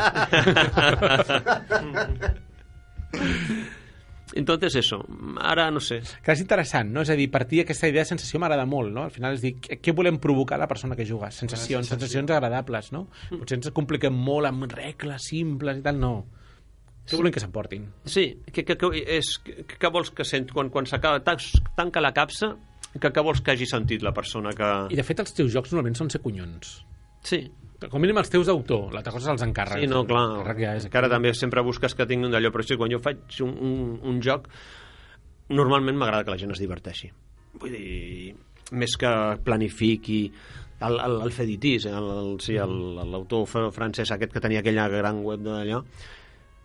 Entonces eso, ara no sé. Que és interessant, no? És a dir, partir d'aquesta idea de sensació m'agrada molt, no? Al final és dir, què, què volem provocar a la persona que juga? Sensacions, sensacions agradables, no? Potser ens compliquem molt amb regles simples i tal, no. Què volem que s'emportin? Sí, que, que, que, és, que, que vols que sent quan, quan s'acaba, tan- tanca la capsa, que, que vols que hagi sentit la persona que... I de fet els teus jocs normalment són ser collons. Sí, Com mínim els teus d'autor, l'altra cosa els encàrrecs. sí no, clar, L'encàrrec ja és encara també sempre busques que tinguin d'allò, però sí, quan jo faig un, un, un joc, normalment m'agrada que la gent es diverteixi. Vull dir, més que planifiqui el, el, el Feditis, el, sí, el- l'autor fr- francès aquest que tenia aquella gran web d'allò,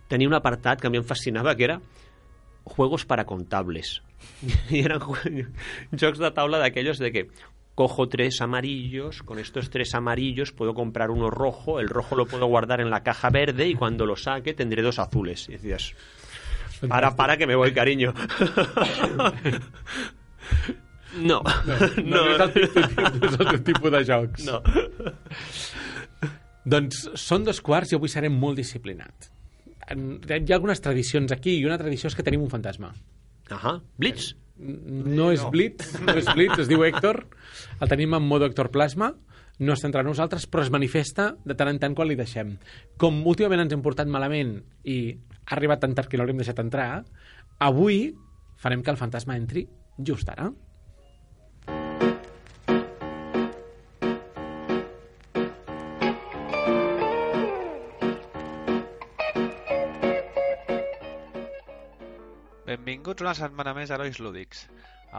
tenia un apartat que a mi em fascinava, que era juegos para contables. Eran jue- jocs de taula d'aquellos de que cojo tres amarillos, con estos tres amarillos puedo comprar uno rojo, el rojo lo puedo guardar en la caja verde y cuando lo saque tendré dos azules. Y decías, para, para que me voy, cariño. No, No, no, no és el tipus de jocs. no. Doncs són dos quarts i avui serem molt disciplinat. Hi ha algunes tradicions aquí i una tradició és que tenim un fantasma. Ajá, Blitz. No és Blitz, no és Blitz, es diu Héctor. El tenim en modo Héctor Plasma. No està entre nosaltres, però es manifesta de tant en tant quan li deixem. Com últimament ens hem portat malament i ha arribat tan tard que l'hem deixat entrar, avui farem que el fantasma entri just ara. Benvinguts una setmana més a Herois Lúdics.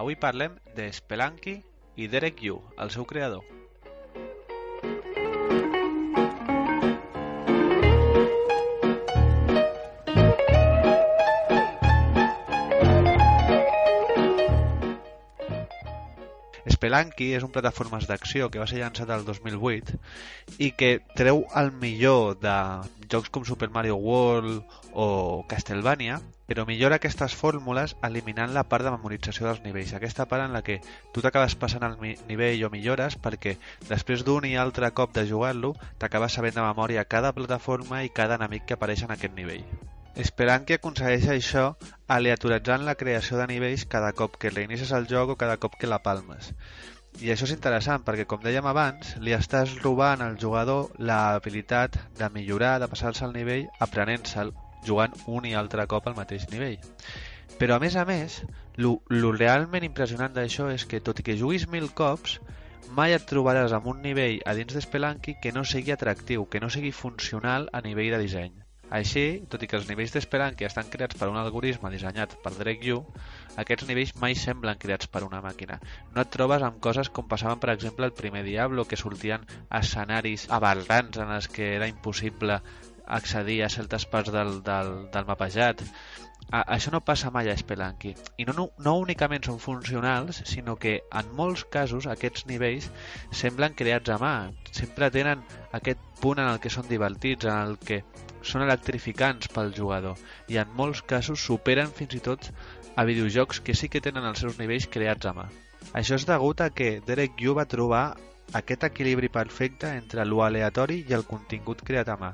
Avui parlem de Spelunky i Derek Yu, el seu creador. Spelunky és un plataformes d'acció que va ser llançat el 2008 i que treu el millor de jocs com Super Mario World o Castlevania, però millora aquestes fórmules eliminant la part de memorització dels nivells, aquesta part en la que tu t'acabes passant el nivell o millores perquè després d'un i altre cop de jugar-lo t'acabes sabent de memòria cada plataforma i cada enemic que apareix en aquest nivell. Esperant que aconsegueix això aleatoritzant la creació de nivells cada cop que reinicies el joc o cada cop que la palmes. I això és interessant perquè, com dèiem abans, li estàs robant al jugador l'habilitat de millorar, de passar-se el nivell, aprenent-se'l, jugant un i altre cop al mateix nivell. Però, a més a més, lo realment impressionant d'això és que, tot i que juguis mil cops, mai et trobaràs amb un nivell a dins de Spelunky que no sigui atractiu, que no sigui funcional a nivell de disseny. Així, tot i que els nivells d'Spelunky estan creats per un algoritme dissenyat per Drake Yu, aquests nivells mai semblen creats per una màquina. No et trobes amb coses com passaven, per exemple, el primer Diablo, que sortien escenaris aberrants en els que era impossible accedir a certes parts del, del, del mapejat. A, això no passa mai a Spelunky. I no, no, no únicament són funcionals, sinó que en molts casos aquests nivells semblen creats a mà. Sempre tenen aquest punt en el que són divertits, en el que són electrificants pel jugador i en molts casos superen fins i tot a videojocs que sí que tenen els seus nivells creats a mà. Això és degut a que Derek Yu va trobar aquest equilibri perfecte entre lo aleatori i el contingut creat a mà.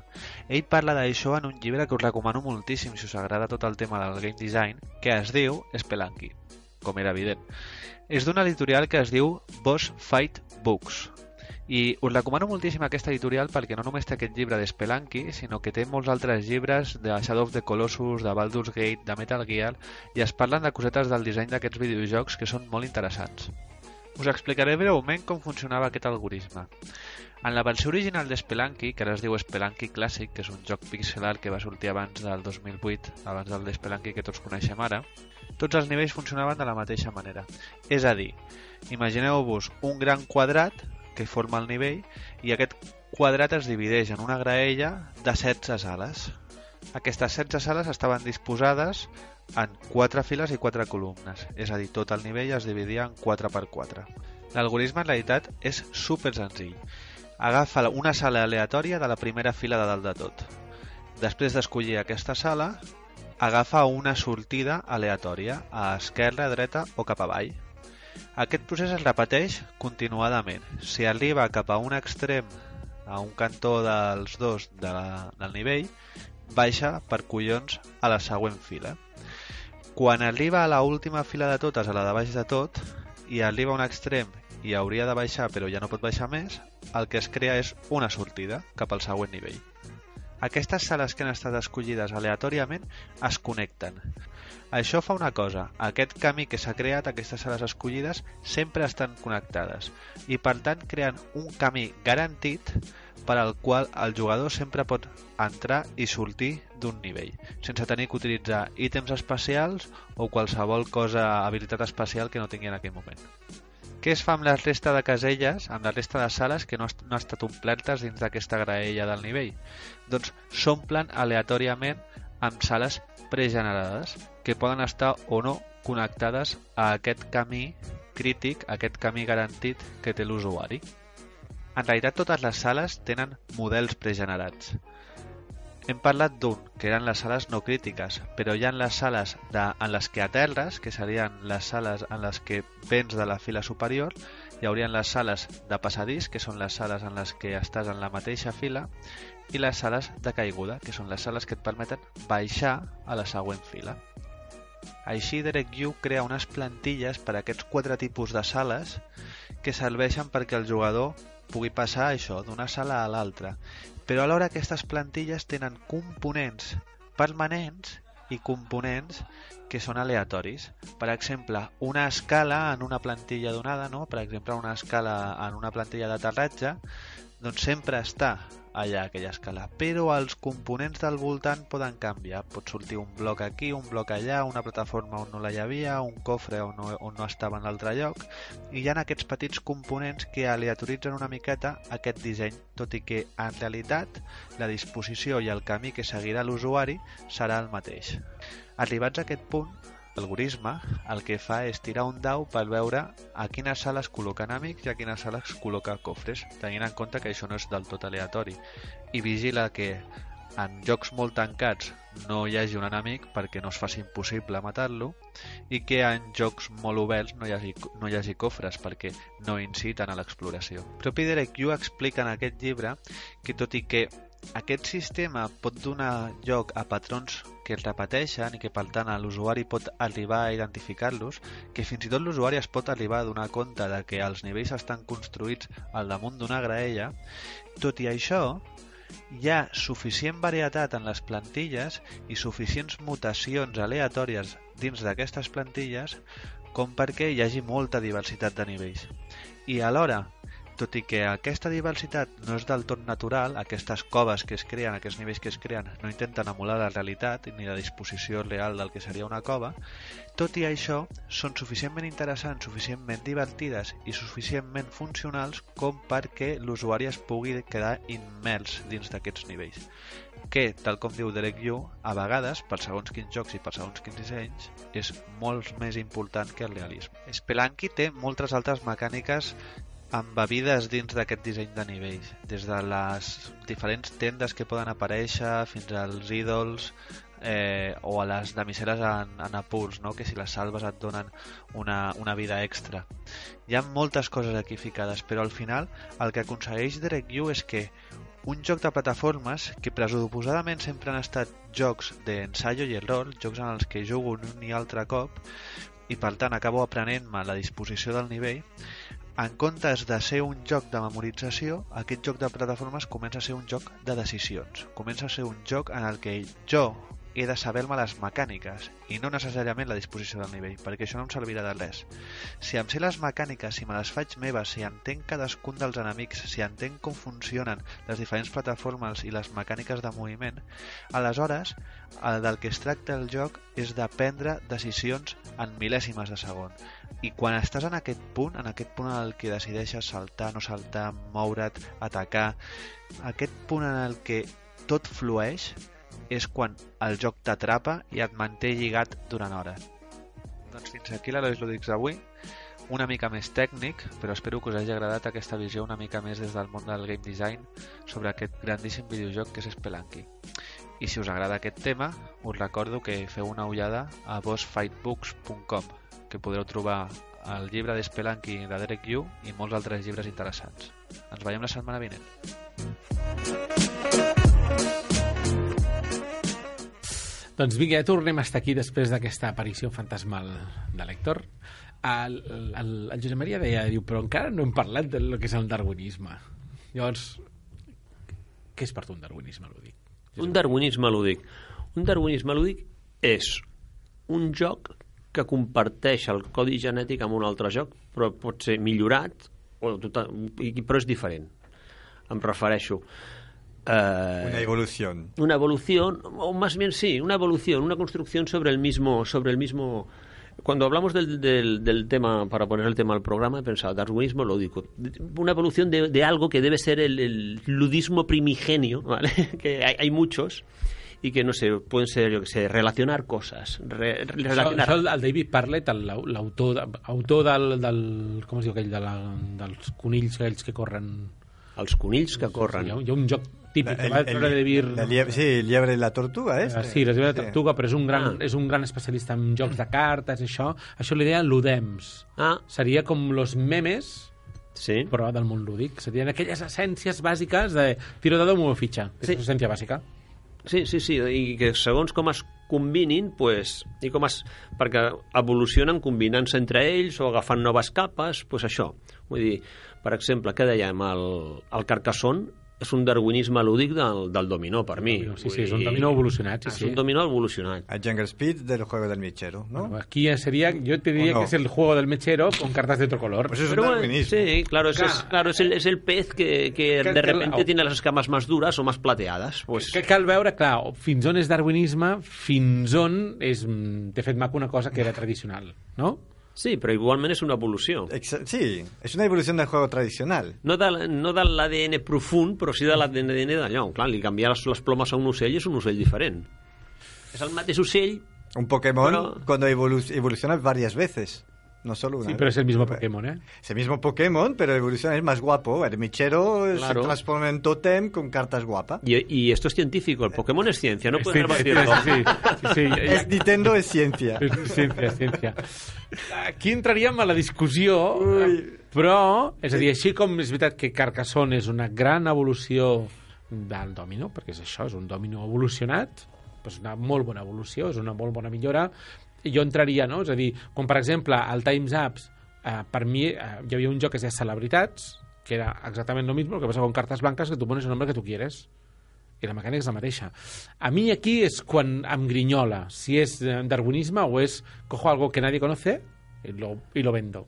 Ell parla d'això en un llibre que us recomano moltíssim si us agrada tot el tema del game design, que es diu Spelunky, com era evident. És d'una editorial que es diu Boss Fight Books, I us recomano moltíssim aquesta editorial perquè no només té aquest llibre de Spelunky, sinó que té molts altres llibres de Shadow of the Colossus, de Baldur's Gate, de Metal Gear, i es parlen de cosetes del disseny d'aquests videojocs que són molt interessants. Us explicaré breument com funcionava aquest algoritme. En la versió original de Spelunky, que ara es diu Spelunky Classic, que és un joc pixel art que va sortir abans del 2008, abans del de Spelunky que tots coneixem ara, tots els nivells funcionaven de la mateixa manera. És a dir, imagineu-vos un gran quadrat que forma el nivell i aquest quadrat es divideix en una graella de 16 sales. Aquestes 16 sales estaven disposades en 4 files i 4 columnes, és a dir, tot el nivell es dividia en 4x4. L'algoritme en realitat és super senzill. Agafa una sala aleatòria de la primera fila de dalt de tot. Després d'escollir aquesta sala, agafa una sortida aleatòria a esquerra, dreta o cap avall. Aquest procés es repeteix continuadament. Si arriba cap a un extrem, a un cantó dels dos de la, del nivell, baixa per collons a la següent fila. Quan arriba a la última fila de totes, a la de baix de tot, i arriba a un extrem i hauria de baixar però ja no pot baixar més, el que es crea és una sortida cap al següent nivell. Aquestes sales que han estat escollides aleatòriament es connecten. Això fa una cosa, aquest camí que s'ha creat, aquestes sales escollides, sempre estan connectades i per tant creen un camí garantit per al qual el jugador sempre pot entrar i sortir d'un nivell, sense tenir que utilitzar ítems especials o qualsevol cosa, habilitat especial que no tingui en aquell moment. Què es fa amb la resta de caselles, amb la resta de sales que no, no han estat omplertes dins d'aquesta graella del nivell? Doncs s'omplen aleatòriament amb sales pregenerades que poden estar o no connectades a aquest camí crític, a aquest camí garantit que té l'usuari. En realitat totes les sales tenen models pregenerats. Hem parlat d'un, que eren les sales no crítiques, però hi ha les sales de, en les que aterres, que serien les sales en les que vens de la fila superior, hi haurien les sales de passadís, que són les sales en les que estàs en la mateixa fila, i les sales de caiguda, que són les sales que et permeten baixar a la següent fila. Així, DirectView crea unes plantilles per a aquests quatre tipus de sales que serveixen perquè el jugador pugui passar això d'una sala a l'altra. Però alhora aquestes plantilles tenen components permanents i components que són aleatoris. Per exemple, una escala en una plantilla donada, no? per exemple, una escala en una plantilla d'aterratge, doncs sempre està allà aquella escala, però els components del voltant poden canviar. Pot sortir un bloc aquí, un bloc allà, una plataforma on no la hi havia, un cofre on no, on no estava en l'altre lloc, i hi ha aquests petits components que aleatoritzen una miqueta aquest disseny, tot i que en realitat la disposició i el camí que seguirà l'usuari serà el mateix. Arribats a aquest punt, l'algoritme el que fa és tirar un dau per veure a quines sales col·loca enemics i a quines sales col·loca cofres, tenint en compte que això no és del tot aleatori. I vigila que en jocs molt tancats no hi hagi un enemic perquè no es faci impossible matar-lo i que en jocs molt oberts no hi hagi, no hi hagi cofres perquè no inciten a l'exploració. Propi Derek Yu explica en aquest llibre que tot i que aquest sistema pot donar lloc a patrons que es repeteixen i que per tant l'usuari pot arribar a identificar-los, que fins i tot l'usuari es pot arribar a donar compte de que els nivells estan construïts al damunt d'una graella, tot i això, hi ha suficient varietat en les plantilles i suficients mutacions aleatòries dins d'aquestes plantilles com perquè hi hagi molta diversitat de nivells. I alhora, tot i que aquesta diversitat no és del tot natural, aquestes coves que es creen, aquests nivells que es creen, no intenten emular la realitat ni la disposició real del que seria una cova, tot i això, són suficientment interessants, suficientment divertides i suficientment funcionals com perquè l'usuari es pugui quedar immers dins d'aquests nivells que, tal com diu Derek Yu, a vegades, per segons quins jocs i per segons quins dissenys, és molt més important que el realisme. Spelunky té moltes altres mecàniques embebides dins d'aquest disseny de nivells, des de les diferents tendes que poden aparèixer fins als ídols eh, o a les damisel·les en, en apurs, no? que si les salves et donen una, una vida extra. Hi ha moltes coses aquí ficades, però al final el que aconsegueix Derek Yu és que un joc de plataformes que presuposadament sempre han estat jocs d'ensaio i error, jocs en els que jugo un i altre cop i per tant acabo aprenent-me la disposició del nivell, en comptes de ser un joc de memorització, aquest joc de plataformes comença a ser un joc de decisions. Comença a ser un joc en el que jo he de saber-me les mecàniques i no necessàriament la disposició del nivell, perquè això no em servirà de res. Si em sé les mecàniques, si me les faig meves, si entenc cadascun dels enemics, si entenc com funcionen les diferents plataformes i les mecàniques de moviment, aleshores el del que es tracta el joc és de prendre decisions en mil·lèsimes de segon. I quan estàs en aquest punt, en aquest punt en el que decideixes saltar, no saltar, moure't, atacar, aquest punt en el que tot flueix, és quan el joc t'atrapa i et manté lligat durant hores. Doncs fins aquí l'Herois Lúdics d'avui, una mica més tècnic, però espero que us hagi agradat aquesta visió una mica més des del món del game design sobre aquest grandíssim videojoc que és Spelunky. I si us agrada aquest tema, us recordo que feu una ullada a bossfightbooks.com, que podreu trobar el llibre d'Spelunky de Derek Yu i molts altres llibres interessants. Ens veiem la setmana vinent. Doncs vinga, ja tornem a estar aquí després d'aquesta aparició fantasmal de l'Hèctor. El, el, el Josep Maria deia, diu, però encara no hem parlat del que és el darwinisme. Llavors, què és per tu un darwinisme lúdic? Un darwinisme lúdic. Un darwinisme lúdic és un joc que comparteix el codi genètic amb un altre joc, però pot ser millorat, o total, però és diferent. Em refereixo... Eh, Una evolución. una evolución, o más bien sí, una evolución, una construcción sobre el mismo, sobre el mismo. Cuando hablamos del, del, del tema, para poner el tema al programa, he pensado, darwinismo lúdico, una evolución de, de algo que debe ser el, el ludismo primigenio, ¿vale? que hay, hay muchos, y que, no sé, pueden ser, yo que sé, relacionar cosas, re- Això, relacionar... això el, el David Parlett, el- l'autor autor del, del... Com es diu aquell? De la, dels conills aquells que corren... Els conills que corren. Hi ha, hi ha un joc típic que El- el- de Vir... la liebre- sí, el liebre i la tortuga, eh? Eh, Sí, la seva tortuga, però és un, gran, Ah. és un gran especialista en jocs de cartes i això. Això li deien ludems. Ah, Seria com los memes, sí. però del món lúdic. Serien aquelles essències bàsiques de tiro de domo o fitxa. Que Sí. És l'essència bàsica. Sí, sí, sí, i que segons com es combinin, pues, i com es, perquè evolucionen combinant-se entre ells o agafant noves capes, pues això. Vull dir, per exemple, què dèiem? El, el Carcassonne és un darwinisme lúdic del, del dominó, per mi. Sí, sí, és un dominó evolucionat. Sí, És sí. un dominó evolucionat. El Jungle Speed del juego del mechero, ¿no? Bueno, Aquí sería, yo te diría ¿O no? que es el juego del mechero con cartas de otro color. Pues es un Pero darwinismo. sí, claro, es, Claro. es- claro, es el, es el pez que, que Que- de repente tiene las escamas más duras o más plateadas. Pues, que cal veure, clar, fins on és darwinisme, fins on és, mm, de fet, maco una cosa que era tradicional, no? Sí, però igualment és una evolució. Exa- sí, es una evolución del juego tradicional. No de, no de l'ADN profund, però sí de l'ADN d'allò. Clar, li canviar les, les plomes a un ocell és un ocell diferent. És el mateix ocell, Un Pokémon cuando evolu- evoluciona varias veces. No solo una. Sí, vez. però és el mismo Pokémon, eh? Es el mismo Pokémon, pero evoluciona, es más guapo. El mechero Claro. se transforma en tótem con cartas guapas. y, y esto es científico. El Pokémon es ciencia, no pueden Sí, sí, sí, sí, sí, ja- Es Nintendo es ciencia. És ciència, ciència. Aquí entraríem a la discussió, Ui. però, és a dir, així com és veritat que Carcassonne és una gran evolució del domino, perquè és això, és un domino evolucionat, és una molt bona evolució, és una molt bona millora, jo entraria, no? És a dir, com per exemple, al Times Apps, eh, per mi eh, hi havia un joc que es deia Celebritats, que era exactament lo mismo, lo que pasa con cartas blancas, que tu pones el nombre que tu quieres i la mecànica és la mateixa. A mi aquí és quan em grinyola si és darwinisme o és cojo algo que nadie conoce y lo, y lo vendo.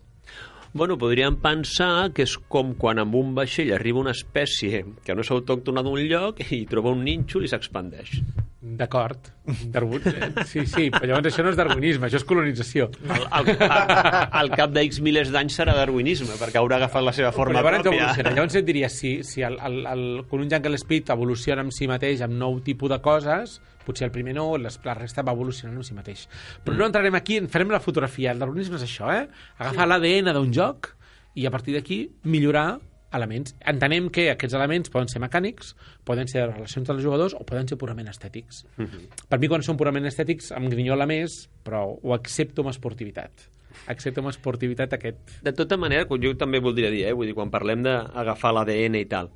Bueno, podríem pensar que és com quan amb un vaixell arriba una espècie que no és autòctona d'un lloc i troba un nínxol i s'expandeix. D'acord. Eh, Sí, sí, però llavors això no és darwinisme, això és colonització. Al, cap d'X milers d'anys serà darwinisme, perquè haurà agafat la seva forma però llavors pròpia. evoluciona. Llavors et diria, si, si el, el, el, un Jungle Speed evoluciona amb si mateix amb nou tipus de coses, potser el primer no, les, la resta va evolucionant amb si mateix. Però no entrarem aquí, en farem la fotografia. El darwinisme és això, eh? Agafar l'ADN d'un joc i a partir d'aquí millorar elements. Entenem que aquests elements poden ser mecànics, poden ser relacions dels jugadors o poden ser purament estètics. Per mi, quan són purament estètics, em grinyola més, però ho accepto amb esportivitat. Accepto amb esportivitat aquest... De tota manera, jo també voldria dir, eh? Vull dir, quan parlem d'agafar l'ADN i tal,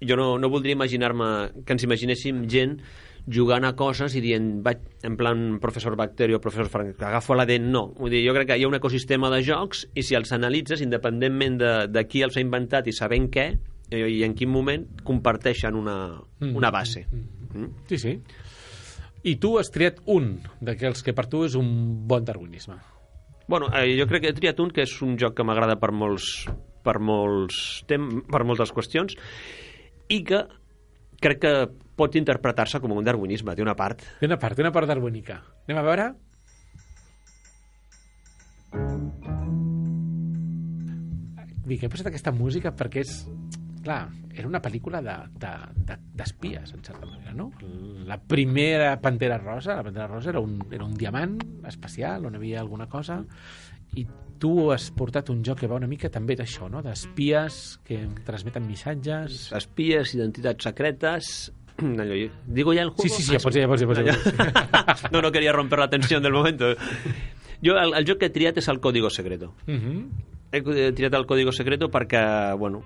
jo no, no voldria imaginar-me que ens imaginéssim gent jugant a coses i dient, vaig, en plan professor Bacterio, professor Frank, agafo l'ADN, no. Vull dir, jo crec que hi ha un ecosistema de jocs i si els analitzes, independentment de, de qui els ha inventat i sabent què, eh, i en quin moment comparteixen una, una base. Mm? Sí, sí. I tu has triat un d'aquells que per tu és un bon darwinisme. Bueno, eh, jo crec que he triat un que és un joc que m'agrada per molts per molts tem per moltes qüestions i que crec que pot interpretar-se com un darwinisme, té una part. Té una part, té una part darwinica. Anem a veure? Dic, he posat aquesta música perquè és... Clar, era una pel·lícula d'espies, de, de, d'espies, en certa manera, no? La primera Pantera Rosa, la Pantera Rosa era un, era un diamant espacial on havia alguna cosa i tu has portat un joc que va una mica també d'això, no? D'espies que transmeten missatges... Espies, identitats secretes... Allò, ¿Digo ya el juego? Sí, sí, sí, ja pots, ja pots, ja pots. Ja no, no quería romper la tensión del momento. Jo, el, el joc que he triat és el Código Secreto. Uh -huh. He triat el Código Secreto perquè, bueno,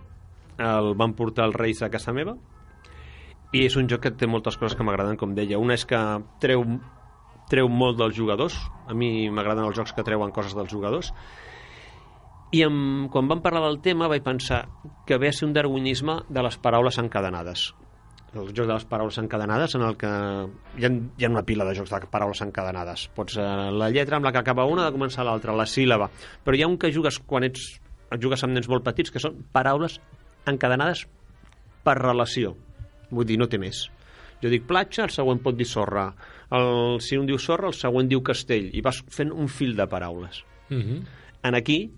el van portar els Reis a casa meva i és un joc que té moltes coses que m'agraden, com deia. Una és que treu, treu molt dels jugadors. A mi m'agraden els jocs que treuen coses dels jugadors. I em, quan vam parlar del tema vaig pensar que ve a ser un darwinisme de les paraules encadenades. El joc de les paraules encadenades en el que hi ha, hi ha una pila de jocs de paraules encadenades. Pots eh, la lletra amb la que acaba una de començar l'altra, la síl·laba. Però hi ha un que jugues quan ets jugues amb nens molt petits que són paraules encadenades per relació. Vull dir, no té més jo dic platja, el següent pot dir sorra el, si un diu sorra, el següent diu castell i vas fent un fil de paraules Uh -huh. en aquí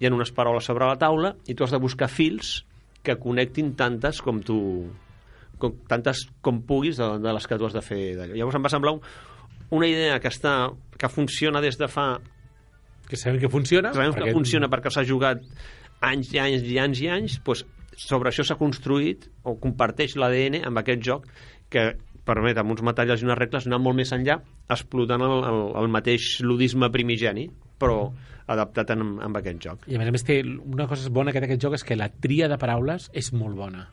hi ha unes paraules sobre la taula i tu has de buscar fils que connectin tantes com tu com, tantes com puguis de, de les que tu has de fer d'allò. Llavors em va semblar un, una idea que està que funciona des de fa Que sabem que funciona. sabem perquè- que funciona perquè s'ha jugat anys i anys i anys i anys doncs sobre això s'ha construït o comparteix l'ADN amb aquest joc que permet amb uns materials i unes regles anar molt més enllà explotant el, el, el mateix ludisme primigeni però adaptat en, amb aquest joc I a més a més té una cosa bona que té aquest joc és que la tria de paraules és molt bona.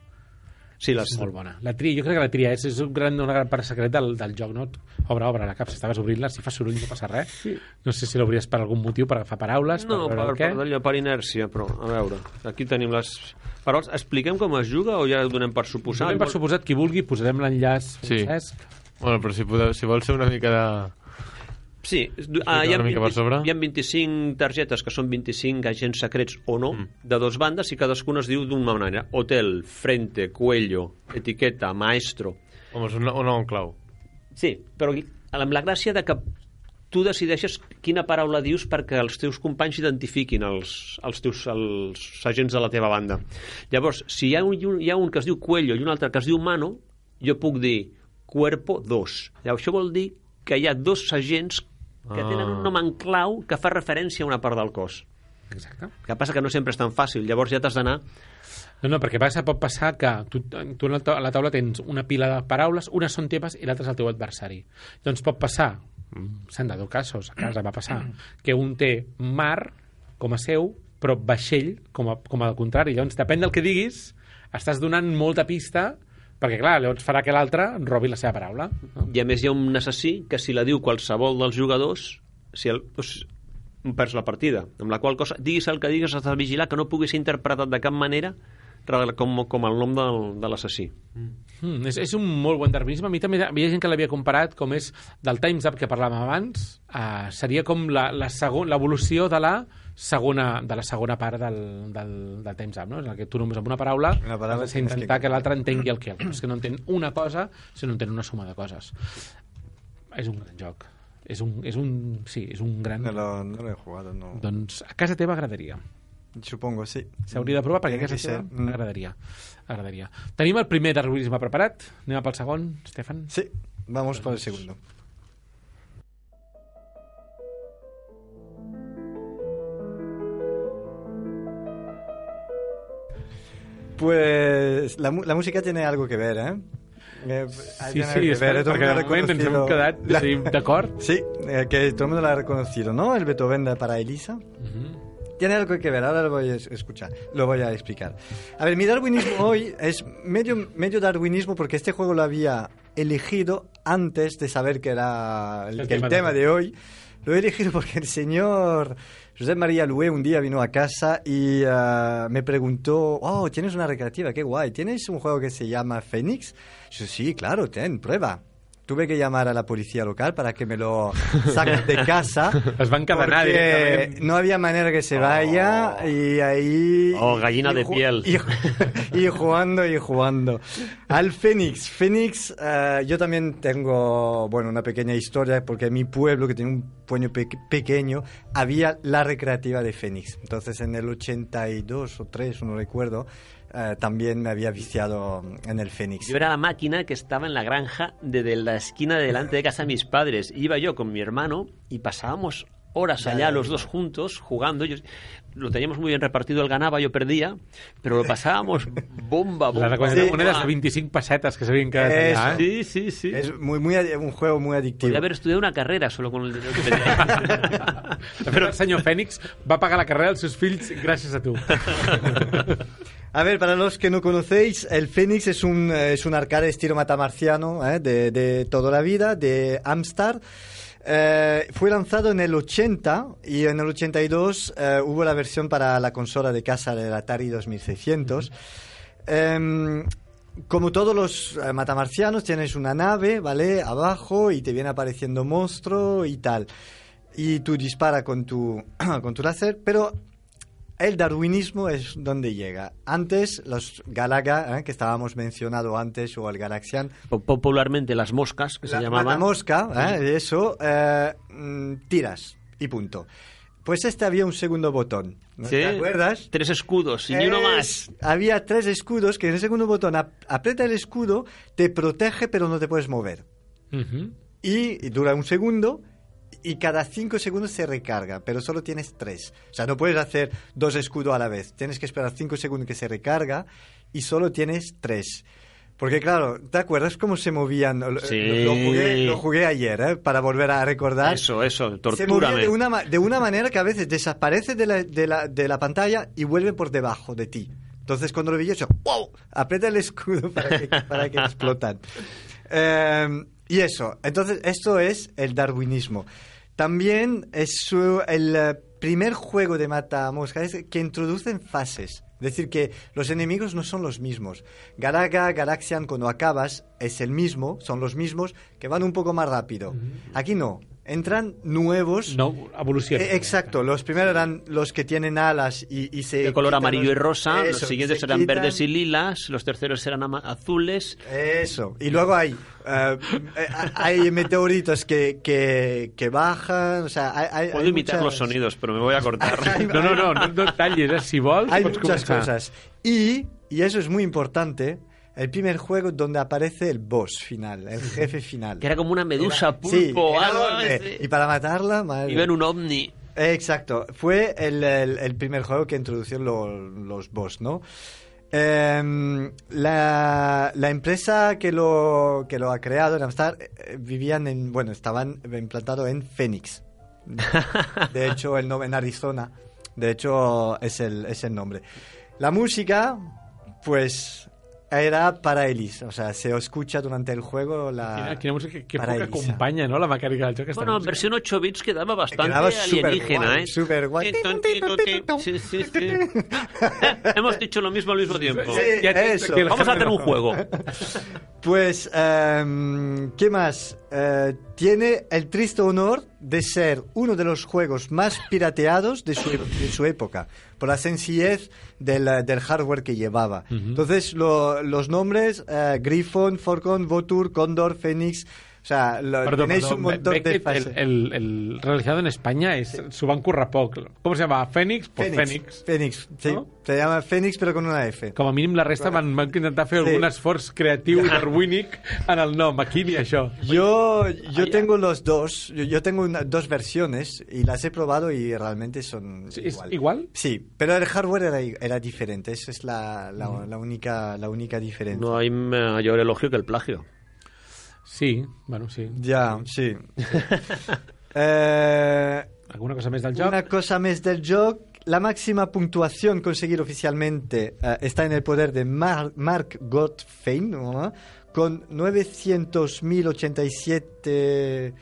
Sí, les, És molt bona. La tria, jo crec que la tria és, és un gran, una gran part secret del, del joc, no? Obre, obre la cap, si estaves obrint-la, si fa soroll no passa res. No sé si l'obries per algun motiu, per agafar paraules, No, per per, veure per, allò, per inèrcia, però a veure, aquí tenim les paraules. Expliquem com es juga o ja ho donem per suposat? Donem per suposat qui vulgui, posarem l'enllaç, Sí. Francesc. Bueno, però si, podeu, si vols ser una mica de... Sí, ah, hi, ha una mica per 20, sobre. hi ha 25 targetes que són 25 agents secrets o no, Mm. de dos bandes i cadascuna es diu d'una manera. Hotel, frente, cuello, etiqueta, maestro. Home, és una un clau. Sí, però amb la gràcia de que tu decideixes quina paraula dius perquè els teus companys identifiquin els, els teus els agents de la teva banda. Llavors, si hi ha, un, hi ha un que es diu Cuello i un altre que es diu Mano, jo puc dir Cuerpo 2. Llavors, això vol dir que hi ha dos agents que Ah. tenen un nom en clau que fa referència a una part del cos. Exacte. El que passa que no sempre és tan fàcil. Llavors ja t'has d'anar... No, no, perquè passa, pot passar que tu, tu a la ta- a la taula tens una pila de paraules, unes són teves i l'altra és el teu adversari. Doncs pot passar, mm, s'han dado casos, a casa va passar, que un té mar com a seu, però vaixell com a, com al contrari. Llavors, depèn del que diguis, estàs donant molta pista perquè, clar, llavors farà que l'altre robi la seva paraula. No? I a més hi ha un assassí que si la diu qualsevol dels jugadors, si el, doncs, perds la partida. Amb la qual cosa, diguis el que diguis, has de vigilar que no pugui ser interpretat de cap manera com, com el nom del, de l'assassí. Mm, és, és un molt bon darwinisme. A mi també hi havia gent que l'havia comparat com és del Time's Up que parlàvem abans. Uh, seria com la, la segon- l'evolució de la segona, de la segona part del, del, del Time's Up, no? en el que tu només amb una paraula, Una paraula has d'intentar que- que, l'altre entengui el que és que no entén una cosa, sinó entén una suma de coses. És un gran joc. És un, és un, sí, és un gran... No lo, no lo he jugado, no. Doncs a casa teva agradaria. Supongo, sí. S'hauria de provar perquè a casa teva. Mm. agradaria. agradaria. Tenim el primer darwinisme preparat. Anem pel segon, Stefan. Sí, vamos por el segundo. Pues la, la música tiene algo que ver, ¿eh? Eh, Sí, tiene sí, algo que espera, ver, el perquè de moment ens hem reconocido- quedat La- sí, d'acord. Sí, eh, que todo el mundo lo ha reconocido, ¿no? El Beethoven de para Elisa. Tiene algo que ver, ahora lo voy a es- escuchar, lo voy a explicar. A ver, mi darwinismo hoy es medio, medio darwinismo porque este juego lo había elegido antes de saber que era el, El que el tema de tema hoy. de hoy. Lo he elegido porque el señor José María Lué un día vino a casa y eh, me preguntó, oh, tienes una recreativa, qué guay, ¿tienes un juego que se llama Phoenix? Yo, sí, claro, ten, prueba. Tuve que llamar a la policía local para que me lo saquen de casa. Es va encadenar porque directament. no había manera que se vaya y ahí... Oh, gallina y de piel. Y, y jugando y jugando. Al Fénix. Fénix, eh, yo también tengo, bueno, una pequeña historia porque en mi pueblo, que tiene un pueblo pe- pequeño, había la recreativa de Fénix. Entonces en el 82 o 3, no recuerdo, eh, también me había viciado en el Fénix. Yo era la máquina que estaba en la granja de, de la esquina de delante de casa de mis padres. Iba yo con mi hermano y pasábamos horas Ya, allá ya, los ya. dos juntos jugando. Yo- lo teníamos muy bien repartido, él ganaba, yo perdía, pero lo pasábamos bomba, bomba. La recomendación de bomba. monedes de 25 pessetes que s'havien quedat Eso. allà, eh? Sí, sí, sí. Es muy, muy, un juego muy adictivo. Podría haber estudiado una carrera solo con el dinero que tenía. Fet, el senyor Fènix va pagar la carrera dels seus fills gràcies a tu. A ver, para los que no conocéis, el Fénix es un, es un arcade estilo matamarciano eh, de, de toda la vida, de Amstar. Eh, fue lanzado en el 80 y en el 82 eh, hubo la versión para la consola de casa del Atari 2600. Em, como todos los eh, matamarcianos, tienes una nave, ¿vale? Abajo y te viene apareciendo monstruo y tal. Y tú dispara con tu, con tu láser, pero el darwinismo es donde llega. Antes, los Galaga, ¿eh? que estábamos mencionado antes, o el Galaxian, Po- Popularmente las moscas, que se la, llamaban. la mosca, ¿eh? eso, eh, mm, tiras y punto. Pues este había un segundo botón. ¿no? Sí, ¿Te acuerdas? Tres escudos y ni uno más. Había tres escudos que en el segundo botón ap- aprieta el escudo, te protege pero no te puedes mover. Y, y dura un segundo y cada cinco segundos se recarga, pero solo tienes tres. O sea, no puedes hacer dos escudos a la vez. Tienes que esperar cinco segundos que se recarga y solo tienes tres. Porque claro, ¿te acuerdas cómo se movían? Lo, Sí. lo jugué, lo jugué ayer, ¿eh? para volver a recordar. Eso, eso, Se tortúrame. movía de una, de una manera que a veces desaparece de la, de la, de la pantalla y vuelve por debajo de ti. Entonces cuando lo vi yo, yo, ¡wow! Aprieta el escudo para que, para que explotan. Eh, y eso, entonces esto es el darwinismo. También es su- el eh, primer juego de mata moscas que introducen fases. Es decir, que los enemigos no son los mismos. Garaga, Galaxian, cuando acabas, es el mismo, son los mismos, que van un poco más rápido. Aquí no. Entran nuevos. No, evoluciona. Eh, exacto, los primeros eran los que tienen alas y, y se. de color amarillo y los- rosa, los Eso, siguientes se serán quitan- verdes y lilas, los terceros serán azules. Eso. Y luego hay, eh, hay meteoritos que, que, que bajan. O sea, hay, hay- Puedo hay imitar los muchas- sonidos, pero me voy a cortar. No, no, no, no, no et tallis, eh? Si vols, Hay muchas començar. cosas. Y, y eso es muy importante, el primer juego donde aparece el boss final, el jefe final. que era como una medusa, Era- pulpo, algo. Y para matarla, madre. Iba en un ovni. Exacto, fue el, el- el primer juego que introdujeron lo- los boss, ¿no? Em, la, la empresa que lo, que lo ha creado en Amstar eh, vivían en, bueno, estaban implantados en Phoenix. De hecho, el nombre en Arizona. De hecho, es el, es el nombre. La música, pues, era para Elise. O sea, se escucha durante el juego la... Música que, que para poc Elisa. acompanya, no?, la mecànica del Bueno, en versión 8 bits quedaba bastante Quedaba alienígena, guay, ¿eh? súper guay. Tito, tito, tito. Sí, sí, sí. Eh, Hemos dicho lo mismo al mismo tiempo. Sí, Ya te- eso. Vamos a hacer un juego. Pues, em, ¿qué más? Eh, tiene el triste honor de ser uno de los juegos más pirateados de su, de su época, por la sencillez del, del hardware que llevaba. Entonces, lo- los nombres, eh, Griffon, Forcon, Votur, Condor, Phoenix, sea, lo- Perdó, tenéis perdó, un montón de Beckett, fases. el, el, el realizado en España es, s'ho van currar poc. Com se llama? Fénix? Pues Fénix. Fénix, Fénix, sí, ¿No? se llama Fénix pero con una F. Com a mínim la resta van, van intentar fer Sí. algun esforç creatiu i darwínic en el nom. Aquí ni això. Yo, yo tengo los dos, yo, yo tengo una- dos versiones y las he probado y realmente son Sí, ¿Es igual. igual? Sí, pero el hardware era, era diferente, esa es la, la, la única, la única diferencia. No hay mayor elogio que el plagio. Sí, bueno, sí. Ya, sí. Eh, Alguna cosa més del joc? una cosa más del joc, la máxima puntuación conseguida oficialmente eh, está en el poder de Mar- Mark Gottfein, ¿no? con 900.087...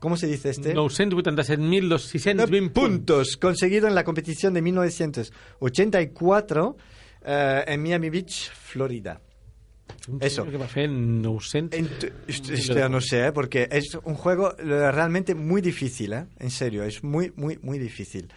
¿Cómo se dice este? 987.620 punts. puntos conseguido en la competición de 1984 eh, en Miami Beach, Florida. Eso. Que va fer 900... Ent- esto, esto ya no sé, ¿eh? porque es un juego realmente muy difícil, ¿eh? en serio, es muy, muy, muy difícil.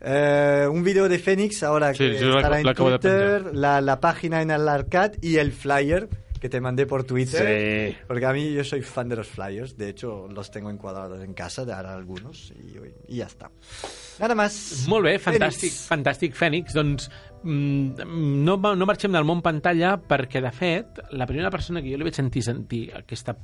Eh, un video de Fénix ahora Sí, que estará ac- en Twitter, la, la página en el arcade y el flyer que te mandé por Twitter. Sí. Porque a mí yo soy fan de los flyers, de hecho los tengo encuadrados en casa, de ahora algunos, y, y ya está. Nada más. Molt bé, fantàstic, Fènix. fantàstic, Fènix. Doncs no, va- no marxem del món pantalla perquè, de fet, la primera persona que jo li vaig sentir sentir aquesta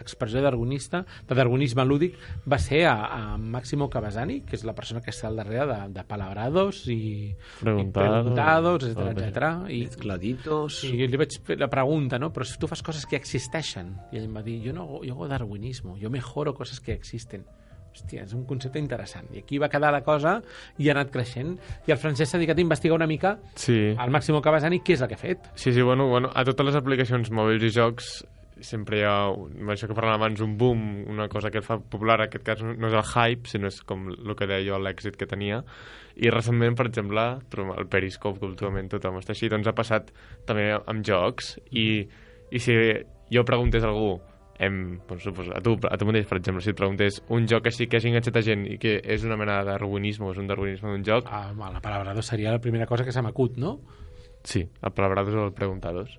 expressió d'argonista, de darwinisme lúdic, va ser a, a Máximo Cavasani, que és la persona que està al darrere de, de Palabrados i Preguntados. i Preguntados, etc Tot etc. I, Mezcladitos... i jo li vaig fer la pregunta, no? Però si tu fas coses que existeixen, i ell em va dir, jo no hago- jo hago darwinismo, jo mejoro coses que existen. Hòstia, és un concepte interessant. I aquí va quedar la cosa i ha anat creixent. I el Francesc s'ha dedicat a investigar una mica Sí. al Máximo Cavasani què és el que ha fet. Sí, sí, bueno, bueno, a totes les aplicacions mòbils i jocs sempre hi ha, això que parlàvem abans, un boom, una cosa que el fa popular, en aquest cas no és el hype, sinó és com el que deia jo, l'èxit que tenia. I recentment, per exemple, el Periscope, que últimament tothom està així, doncs ha passat també amb jocs, i, i si jo preguntés a algú, em, doncs, suposo, a tu, a tu mateix, per exemple, si et preguntés un joc així que hagi enganxat a gent i que és una mena de darwinisme, o és un darwinisme d'un joc, Ah, la Palabrados seria la primera cosa que se m'acut, no? sí, el Palabrados o el Preguntados.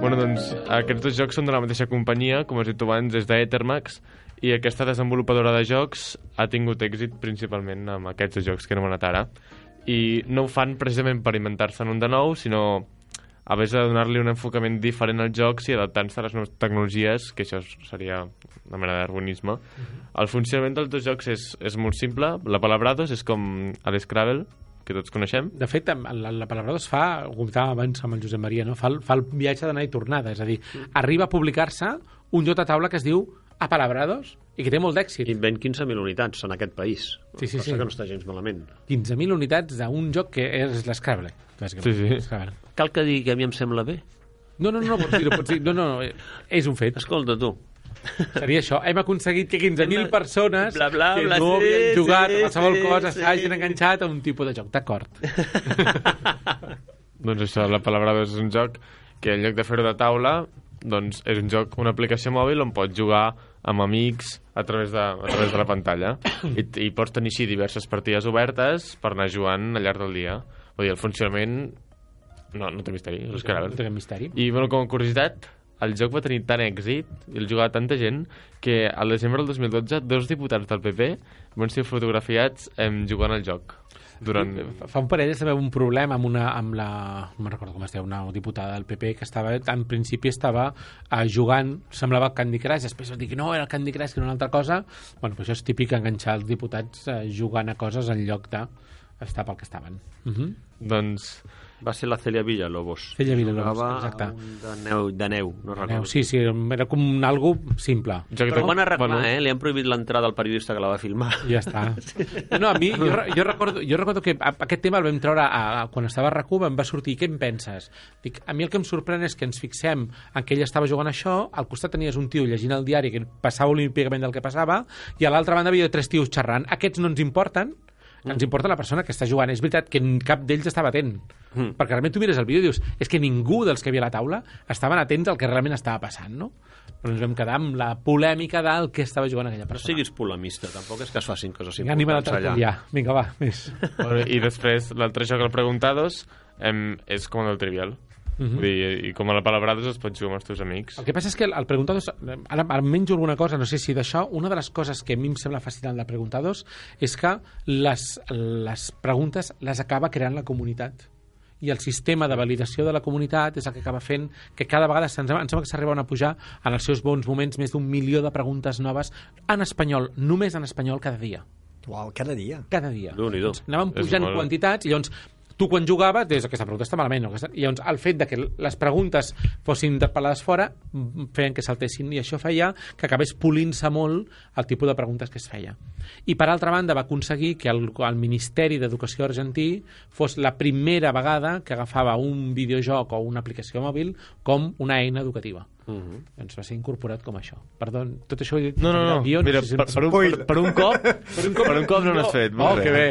Bueno, doncs, aquests dos jocs són de la mateixa companyia, com has dit abans, és d'Ethermax, i aquesta desenvolupadora de jocs ha tingut èxit principalment amb aquests jocs que he anomenat ara. I no ho fan precisament per inventar-se'n un de nou, sinó a més de donar-li un enfocament diferent als jocs i adaptant-se a les noves tecnologies, que això seria una mena d'argonisme. El funcionament dels dos jocs és, és molt simple. La Palabrados és com l'Scrabble, que tots coneixem. De fet, la, la Palabrados fa, ho comentàvem abans amb el Josep Maria, no? fa, el, fa el viatge d'anar i tornada, és a dir, arriba a publicar-se un joc de taula que es diu A Palabrados i que té molt d'èxit. I ven 15.000 unitats en aquest país. Sí, sí, cosa sí. que no està gens malament. 15.000 unitats d'un joc que és l'Scrabble. bàsicament. Sí, sí. Cal que digui que a mi em sembla bé. No, no, no, pots dir, pots dir, no, no, no, és un fet. Escolta, tu. Seria això. Hem aconseguit que 15.000 persones Bla, bla, que bla, no sí, havien jugat sí, a qualsevol sí, cosa sí. s'hagin enganxat a un tipus de joc. D'acord. Doncs això, la Palabrados és un joc que en lloc de fer-ho de taula, doncs és un joc, una aplicació mòbil on pots jugar amb amics a través de, a través de la pantalla. I, I pots tenir així diverses partides obertes per anar jugant al llarg del dia. Vull dir, el funcionament... No, no té misteri, és No Scrabble. té misteri. I, bueno, com a curiositat, el joc va tenir tant èxit i el jugava tanta gent que al desembre del 2012 dos diputats del PP van ser fotografiats em, jugant al joc. Durant... Fa un parell de un problema amb, una, amb la... No me'n recordo com es diu, una diputada del PP que estava, en principi estava eh, jugant, semblava Candy Crush, després va dir que no, era el Candy Crush, que era una altra cosa. Bueno, pues això és típic enganxar els diputats eh, jugant a coses en lloc de estar pel que estaven. Uh -huh. Doncs Va ser la Celia Villalobos. Celia Villalobos, exacte. de neu, de neu no recordo. Sí, sí, era com un algo simple. joc Però ho van arreglar, bueno, eh? Li han prohibit l'entrada al periodista que la va filmar. I ja està. No, a mi, jo, jo, recordo, jo recordo que a- aquest tema el vam treure a, a, quan estava a RAC1, em va sortir, què en penses? Dic, a mi el que em sorprèn és que ens fixem en que ella estava jugant això, al costat tenies un tio llegint el diari que passava olímpicament del que passava, i a l'altra banda havia tres tios xerrant. Aquests no ens importen, ens importa la persona que està jugant. És veritat que cap d'ells estava atent. Mm. Perquè realment tu mires el vídeo i dius és que ningú dels que havia a la taula estaven atents al que realment estava passant, no? Però ens vam quedar amb la polèmica del que estava jugant aquella No persona. siguis polemista, tampoc és que es facin coses Vinga, anima la importants allà. tertúlia. Vinga, va, més. I després, l'altre joc, el Preguntados, em, és com el del Trivial. Mhm. Vull dir, i com a la Palabrados es pot jugar amb els teus amics. El que passa és que el Preguntados... Ara, menjo alguna cosa, no sé si d'això... Una de les coses que a mi em sembla fascinant de Preguntados és que les, les preguntes les acaba creant la comunitat i el sistema de validació de la comunitat és el que acaba fent que cada vegada se'ns em sembla que s'arriben a pujar en els seus bons moments més d'un milió de preguntes noves en espanyol, només en espanyol cada dia Wow, cada dia. cada dia. Déu-n'hi-do. Doncs anàvem pujant molt- quantitats i llavors tu quan jugaves dius aquesta pregunta està malament. No? Aquesta... I llavors el fet de que les preguntes fossin interpel·lades fora feien que saltessin i això feia que acabés polint-se molt el tipus de preguntes que es feia. I per altra banda va aconseguir que el, el Ministeri d'Educació argentí fos la primera vegada que agafava un videojoc o una aplicació mòbil com una eina educativa. Uh -huh. Doncs va ser incorporat com això. Perdó, tot això ho he dit No, no, no. guió, Mira, sé si per, per, un, per, per, un cop, per un cop, per un cop no n'has fet. Oh, molt que bé.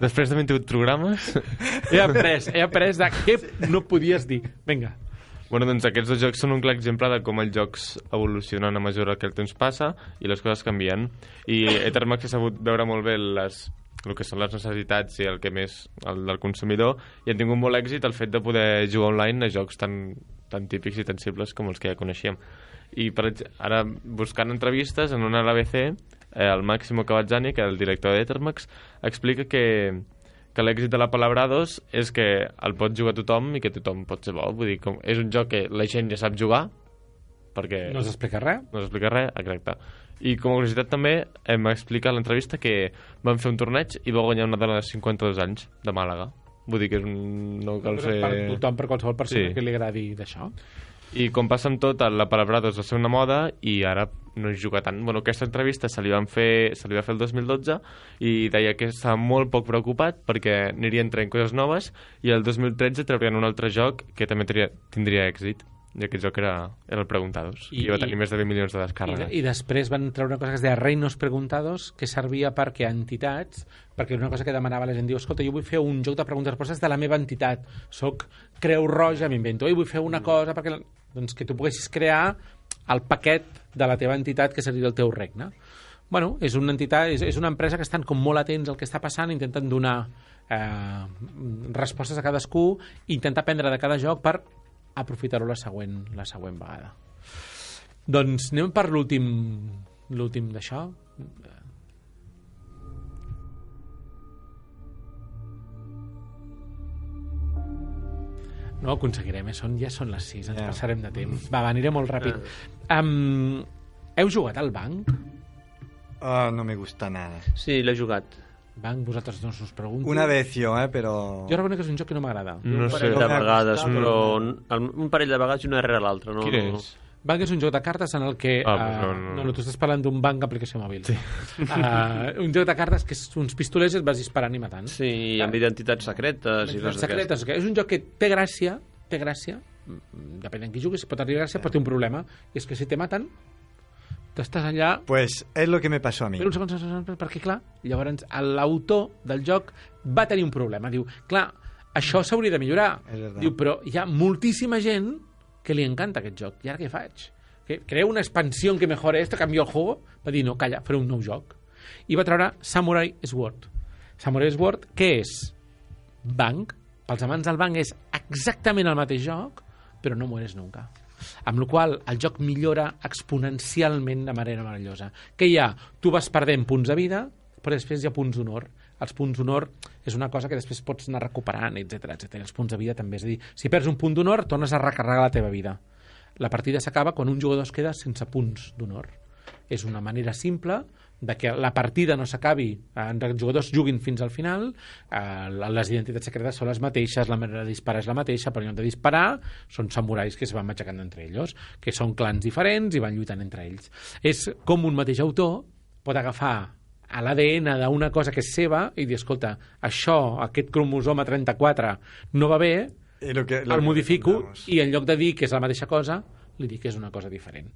Després de 28 programes... He après, he après de què no podies dir. Vinga. Bueno, doncs aquests dos jocs són un clar exemple de com els jocs evolucionen a mesura que el temps passa i les coses canvien. I Ethermax ha sabut veure molt bé les, el que són les necessitats i el que més el del consumidor i han tingut molt èxit el fet de poder jugar online a jocs tan, tan típics i tan simples com els que ja coneixíem. I per, ara, buscant entrevistes, en una a l'ABC, eh, el Máximo Cavazzani, que és el director d'Ethermax, explica que, que l'èxit de la Palabrados és que el pot jugar tothom i que tothom pot ser bo. Vull dir, com, és un joc que la gent ja sap jugar, perquè No s'explica res? no s'explica res, exacte. I com a curiositat també em explica a l'entrevista que van fer un torneig i va guanyar una dona de 52 anys de Màlaga. Vull dir que és un... no cal ser... Per tothom, per qualsevol persona Sí. que li agradi d'això. I com passa amb tot, la Palabrados va ser una moda i ara no es juga tant. Bueno, aquesta entrevista se li, van fer, se li va fer el 2012 i deia que estava molt poc preocupat perquè anirien traient coses noves i el 2013 traurien un altre joc que també tindria èxit i aquest joc era, era el Preguntados i, I- i va tenir i- més de 20 milions de I, descàrregues. I després van treure una cosa que es deia Reinos Preguntados, que servia perquè entitats, perquè una cosa que demanava la gent, diu, escolta, jo vull fer un joc de preguntes i respostes de la meva entitat, soc Creu Roja, m'invento, i vull fer una cosa perquè... la-" Doncs que tu poguessis crear el paquet de la teva entitat que seria el teu regne. Bueno, és una entitat, és, és una empresa que estan com molt atents al que està passant, intenten donar eh, respostes a cadascú, i intentar aprendre de cada joc per aprofitar-ho la següent, la següent vegada. Doncs anem per l'últim l'últim d'això. No ho aconseguirem, eh? són, ja són les 6, ens Ja. passarem de temps. Va, va, aniré molt ràpid. Um, heu jugat al banc? Ah, no me gusta nada. Sí, l'he jugat. Banc, vosaltres no us pregunto. Una vez yo, ¿eh? Pero... Jo reconec que és un joc que no m'agrada. No sé. de vegades, però un parell de vegades i una rere l'altra. No, Quin no, és? Banc és un joc de cartes en el que... Ah, eh, pues no, no. no, no, tu estàs parlant d'un banc aplicació mòbil. Sí. Uh, un joc de cartes que és uns pistolers i et vas disparant i matant. Sí, amb identitats secretes i coses secretes. Que és un joc que té gràcia, té gràcia, mm, depèn de qui juguis, pot tenir gràcia, però té un problema. I és que si te maten, tu estàs allà... Pues es lo que me pasó a mí. Però un segon, segon, segon, perquè clar, llavors l'autor del joc va tenir un problema. Diu, clar, això s'hauria de millorar. És. Diu, però hi ha moltíssima gent que li encanta aquest joc. I ara què faig? Que creo una expansió que mejore esto, canvio el juego? Va dir, no, calla, faré un nou joc. I va treure Samurai Sword. Samurai Sword, què és? Banc. Pels amants del banc és exactament el mateix joc, però no mueres nunca. Amb la qual el joc millora exponencialment de manera meravellosa. Què hi ha? Tu vas perdent punts de vida, però després hi ha punts d'honor. Els punts d'honor és una cosa que després pots anar recuperant, etc etc. Els punts de vida també. És a dir, si perds un punt d'honor, tornes a recarregar la teva vida. La partida s'acaba quan un jugador es queda sense punts d'honor. És una manera simple de que la partida no s'acabi, eh, els jugadors juguin fins al final, eh, les identitats secretes són les mateixes, la manera de disparar és la mateixa, però en lloc de disparar són samurais que es van matxacant entre ells, que són clans diferents i van lluitant entre ells. És com un mateix autor pot agafar a l'ADN d'una cosa que és seva i dir, escolta, això, aquest cromosoma 34 no va bé, lo que, lo el que modifico comentamos. i en lloc de dir que és la mateixa cosa, li dic que és una cosa diferent.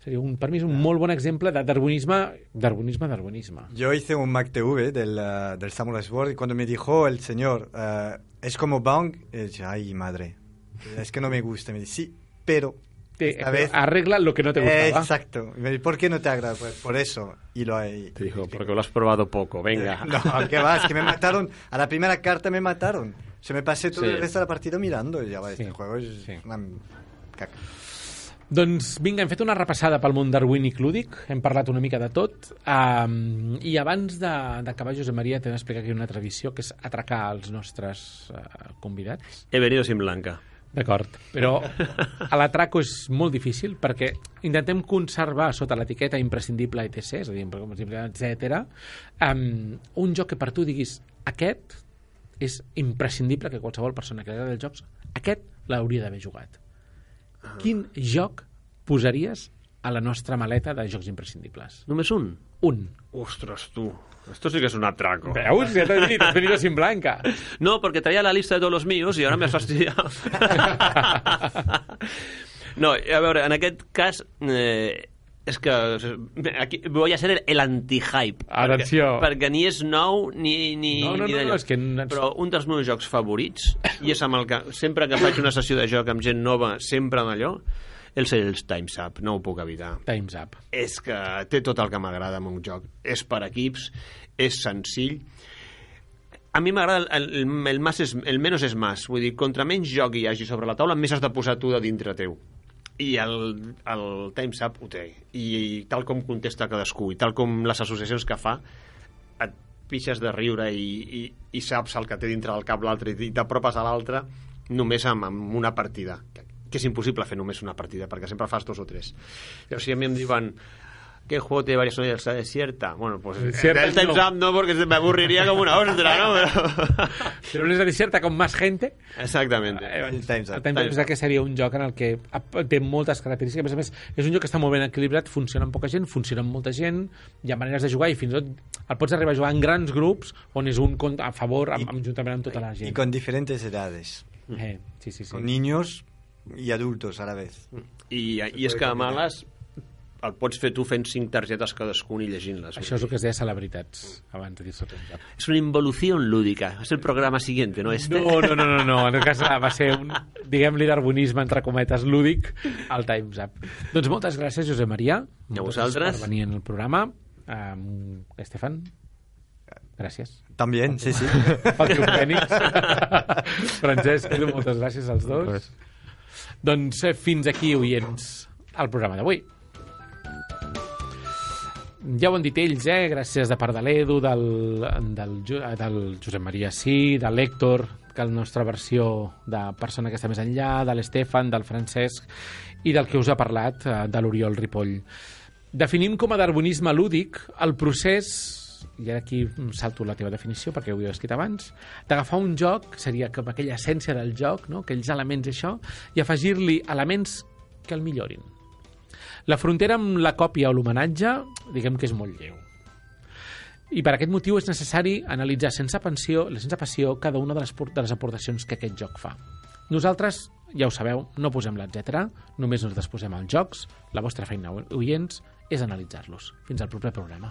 Seria un, per mi és un molt bon exemple de darwinisme, darwinisme, darwinisme. Yo hice un Mac TV del, eh, del Samurai Sword y cuando me dijo el señor, eh, es como Bang, eh, dije, ay madre, es que no me gusta. Me dice, sí, pero... Te, esta vez... arregla lo que no te gustaba. Exacto. Y me dice, ¿por qué no te agrada? Pues por eso. Y lo hay. Te dijo, porque lo has probado poco, venga. No, ¿qué va? Es que me mataron. A la primera carta me mataron. Se me pasé todo Sí. el resto de la partida mirando. Y ya va, este Sí, juego es sí. una caca. Doncs vinga, hem fet una repassada pel món darwínic lúdic, hem parlat una mica de tot, um, i abans de- d'acabar, Josep Maria, t'he d'explicar aquí una tradició, que és atracar els nostres uh, convidats. He venido sin blanca. D'acord, però a l'atraco és molt difícil perquè intentem conservar sota l'etiqueta imprescindible ETC, és a dir, imprescindible, etc. Um, un joc que per tu diguis aquest és imprescindible que qualsevol persona que agrada els jocs, aquest l'hauria d'haver jugat. Quin joc posaries a la nostra maleta de jocs imprescindibles? Només un? Un. Ostres, tu. Esto sí que es un atraco. Veus? Ja t'he dit, has venido sin blanca. No, porque traía la lista de todos los míos y ahora me has fastidiado. no, a veure, en aquest cas... Eh, és que aquí voy a ser el, el anti-hype. Atenció. Perquè, perquè ni és nou ni, ni, No, no, ni no, no, és que Però un dels meus jocs favorits, i és amb el que sempre que faig una sessió de joc amb gent nova, sempre en allò, és els Time's Up, no ho puc evitar. Time's up. És que té tot el que m'agrada en un joc. És per equips, és senzill, a mi m'agrada el, el, el, más és, el menos és más. Vull dir, contra menys joc hi hagi sobre la taula, més has de posar tu de dintre teu. I el, el Time's Up ho té. I, I tal com contesta cadascú, i tal com les associacions que fa, et pixes de riure i, i, i saps el que té dintre del cap l'altre i t'apropes a l'altre només amb, amb una partida que, que és impossible fer només una partida perquè sempre fas dos o tres però si a mi em diuen ¿Qué juego tiene varias zonas de desierta? Bueno, pues Desierta el Time's no. Up no, porque se me aburriría como una ostra, ¿no? Pero... Pero no es desierta con más gente. Exactamente. El Time's Up. El Time's Up és que seria un joc en el que té moltes característiques. A més a més, és un joc que està molt ben equilibrat, funciona amb poca gent, funciona amb molta gent, hi ha maneres de jugar i fins i tot el pots arribar a jugar en grans grups on és un a favor, amb, amb, juntament amb tota la Y gent. con diferentes edades. Eh, sí, sí, sí. Con niños y adultos a la vez. I, I és que a males el pots fer tu fent cinc targetes cadascun i llegint-les. Això és el que es deia celebritats, abans de dir-se. Es una involución lúdica. Es el programa siguiente, ¿no? Este. No, no, no, no, no. En el cas va ser un, diguem-li, darwinisme, entre cometes, lúdic, al Time's Up. Doncs moltes gràcies, Josep Maria. I a vosaltres. Per venir en el programa. Um, Estefan, gràcies. También, sí, sí. Pel teu Fènix. Francesc, moltes gràcies als dos. Doncs eh, fins aquí, oients, el programa d'avui. Ja ho han dit ells, eh? gràcies de part de l'Edu, del, del, eh, del Josep Maria Sí, de l'Hèctor, que la nostra versió de persona que està més enllà, de l'Estefan, del Francesc i del que us ha parlat, eh, de l'Oriol Ripoll. Definim com a darwinisme lúdic el procés i ara aquí salto la teva definició perquè ho he escrit abans, d'agafar un joc, seria com aquella essència del joc, no? aquells elements això, i afegir-li elements que el millorin. La frontera amb la còpia o l'homenatge, diguem que és molt lleu. I per aquest motiu és necessari analitzar sense passió, sense passió cada una de les, de les aportacions que aquest joc fa. Nosaltres, ja ho sabeu, no posem l'etcètera, només ens desposem als jocs. La vostra feina, oients, és analitzar-los. Fins al proper programa.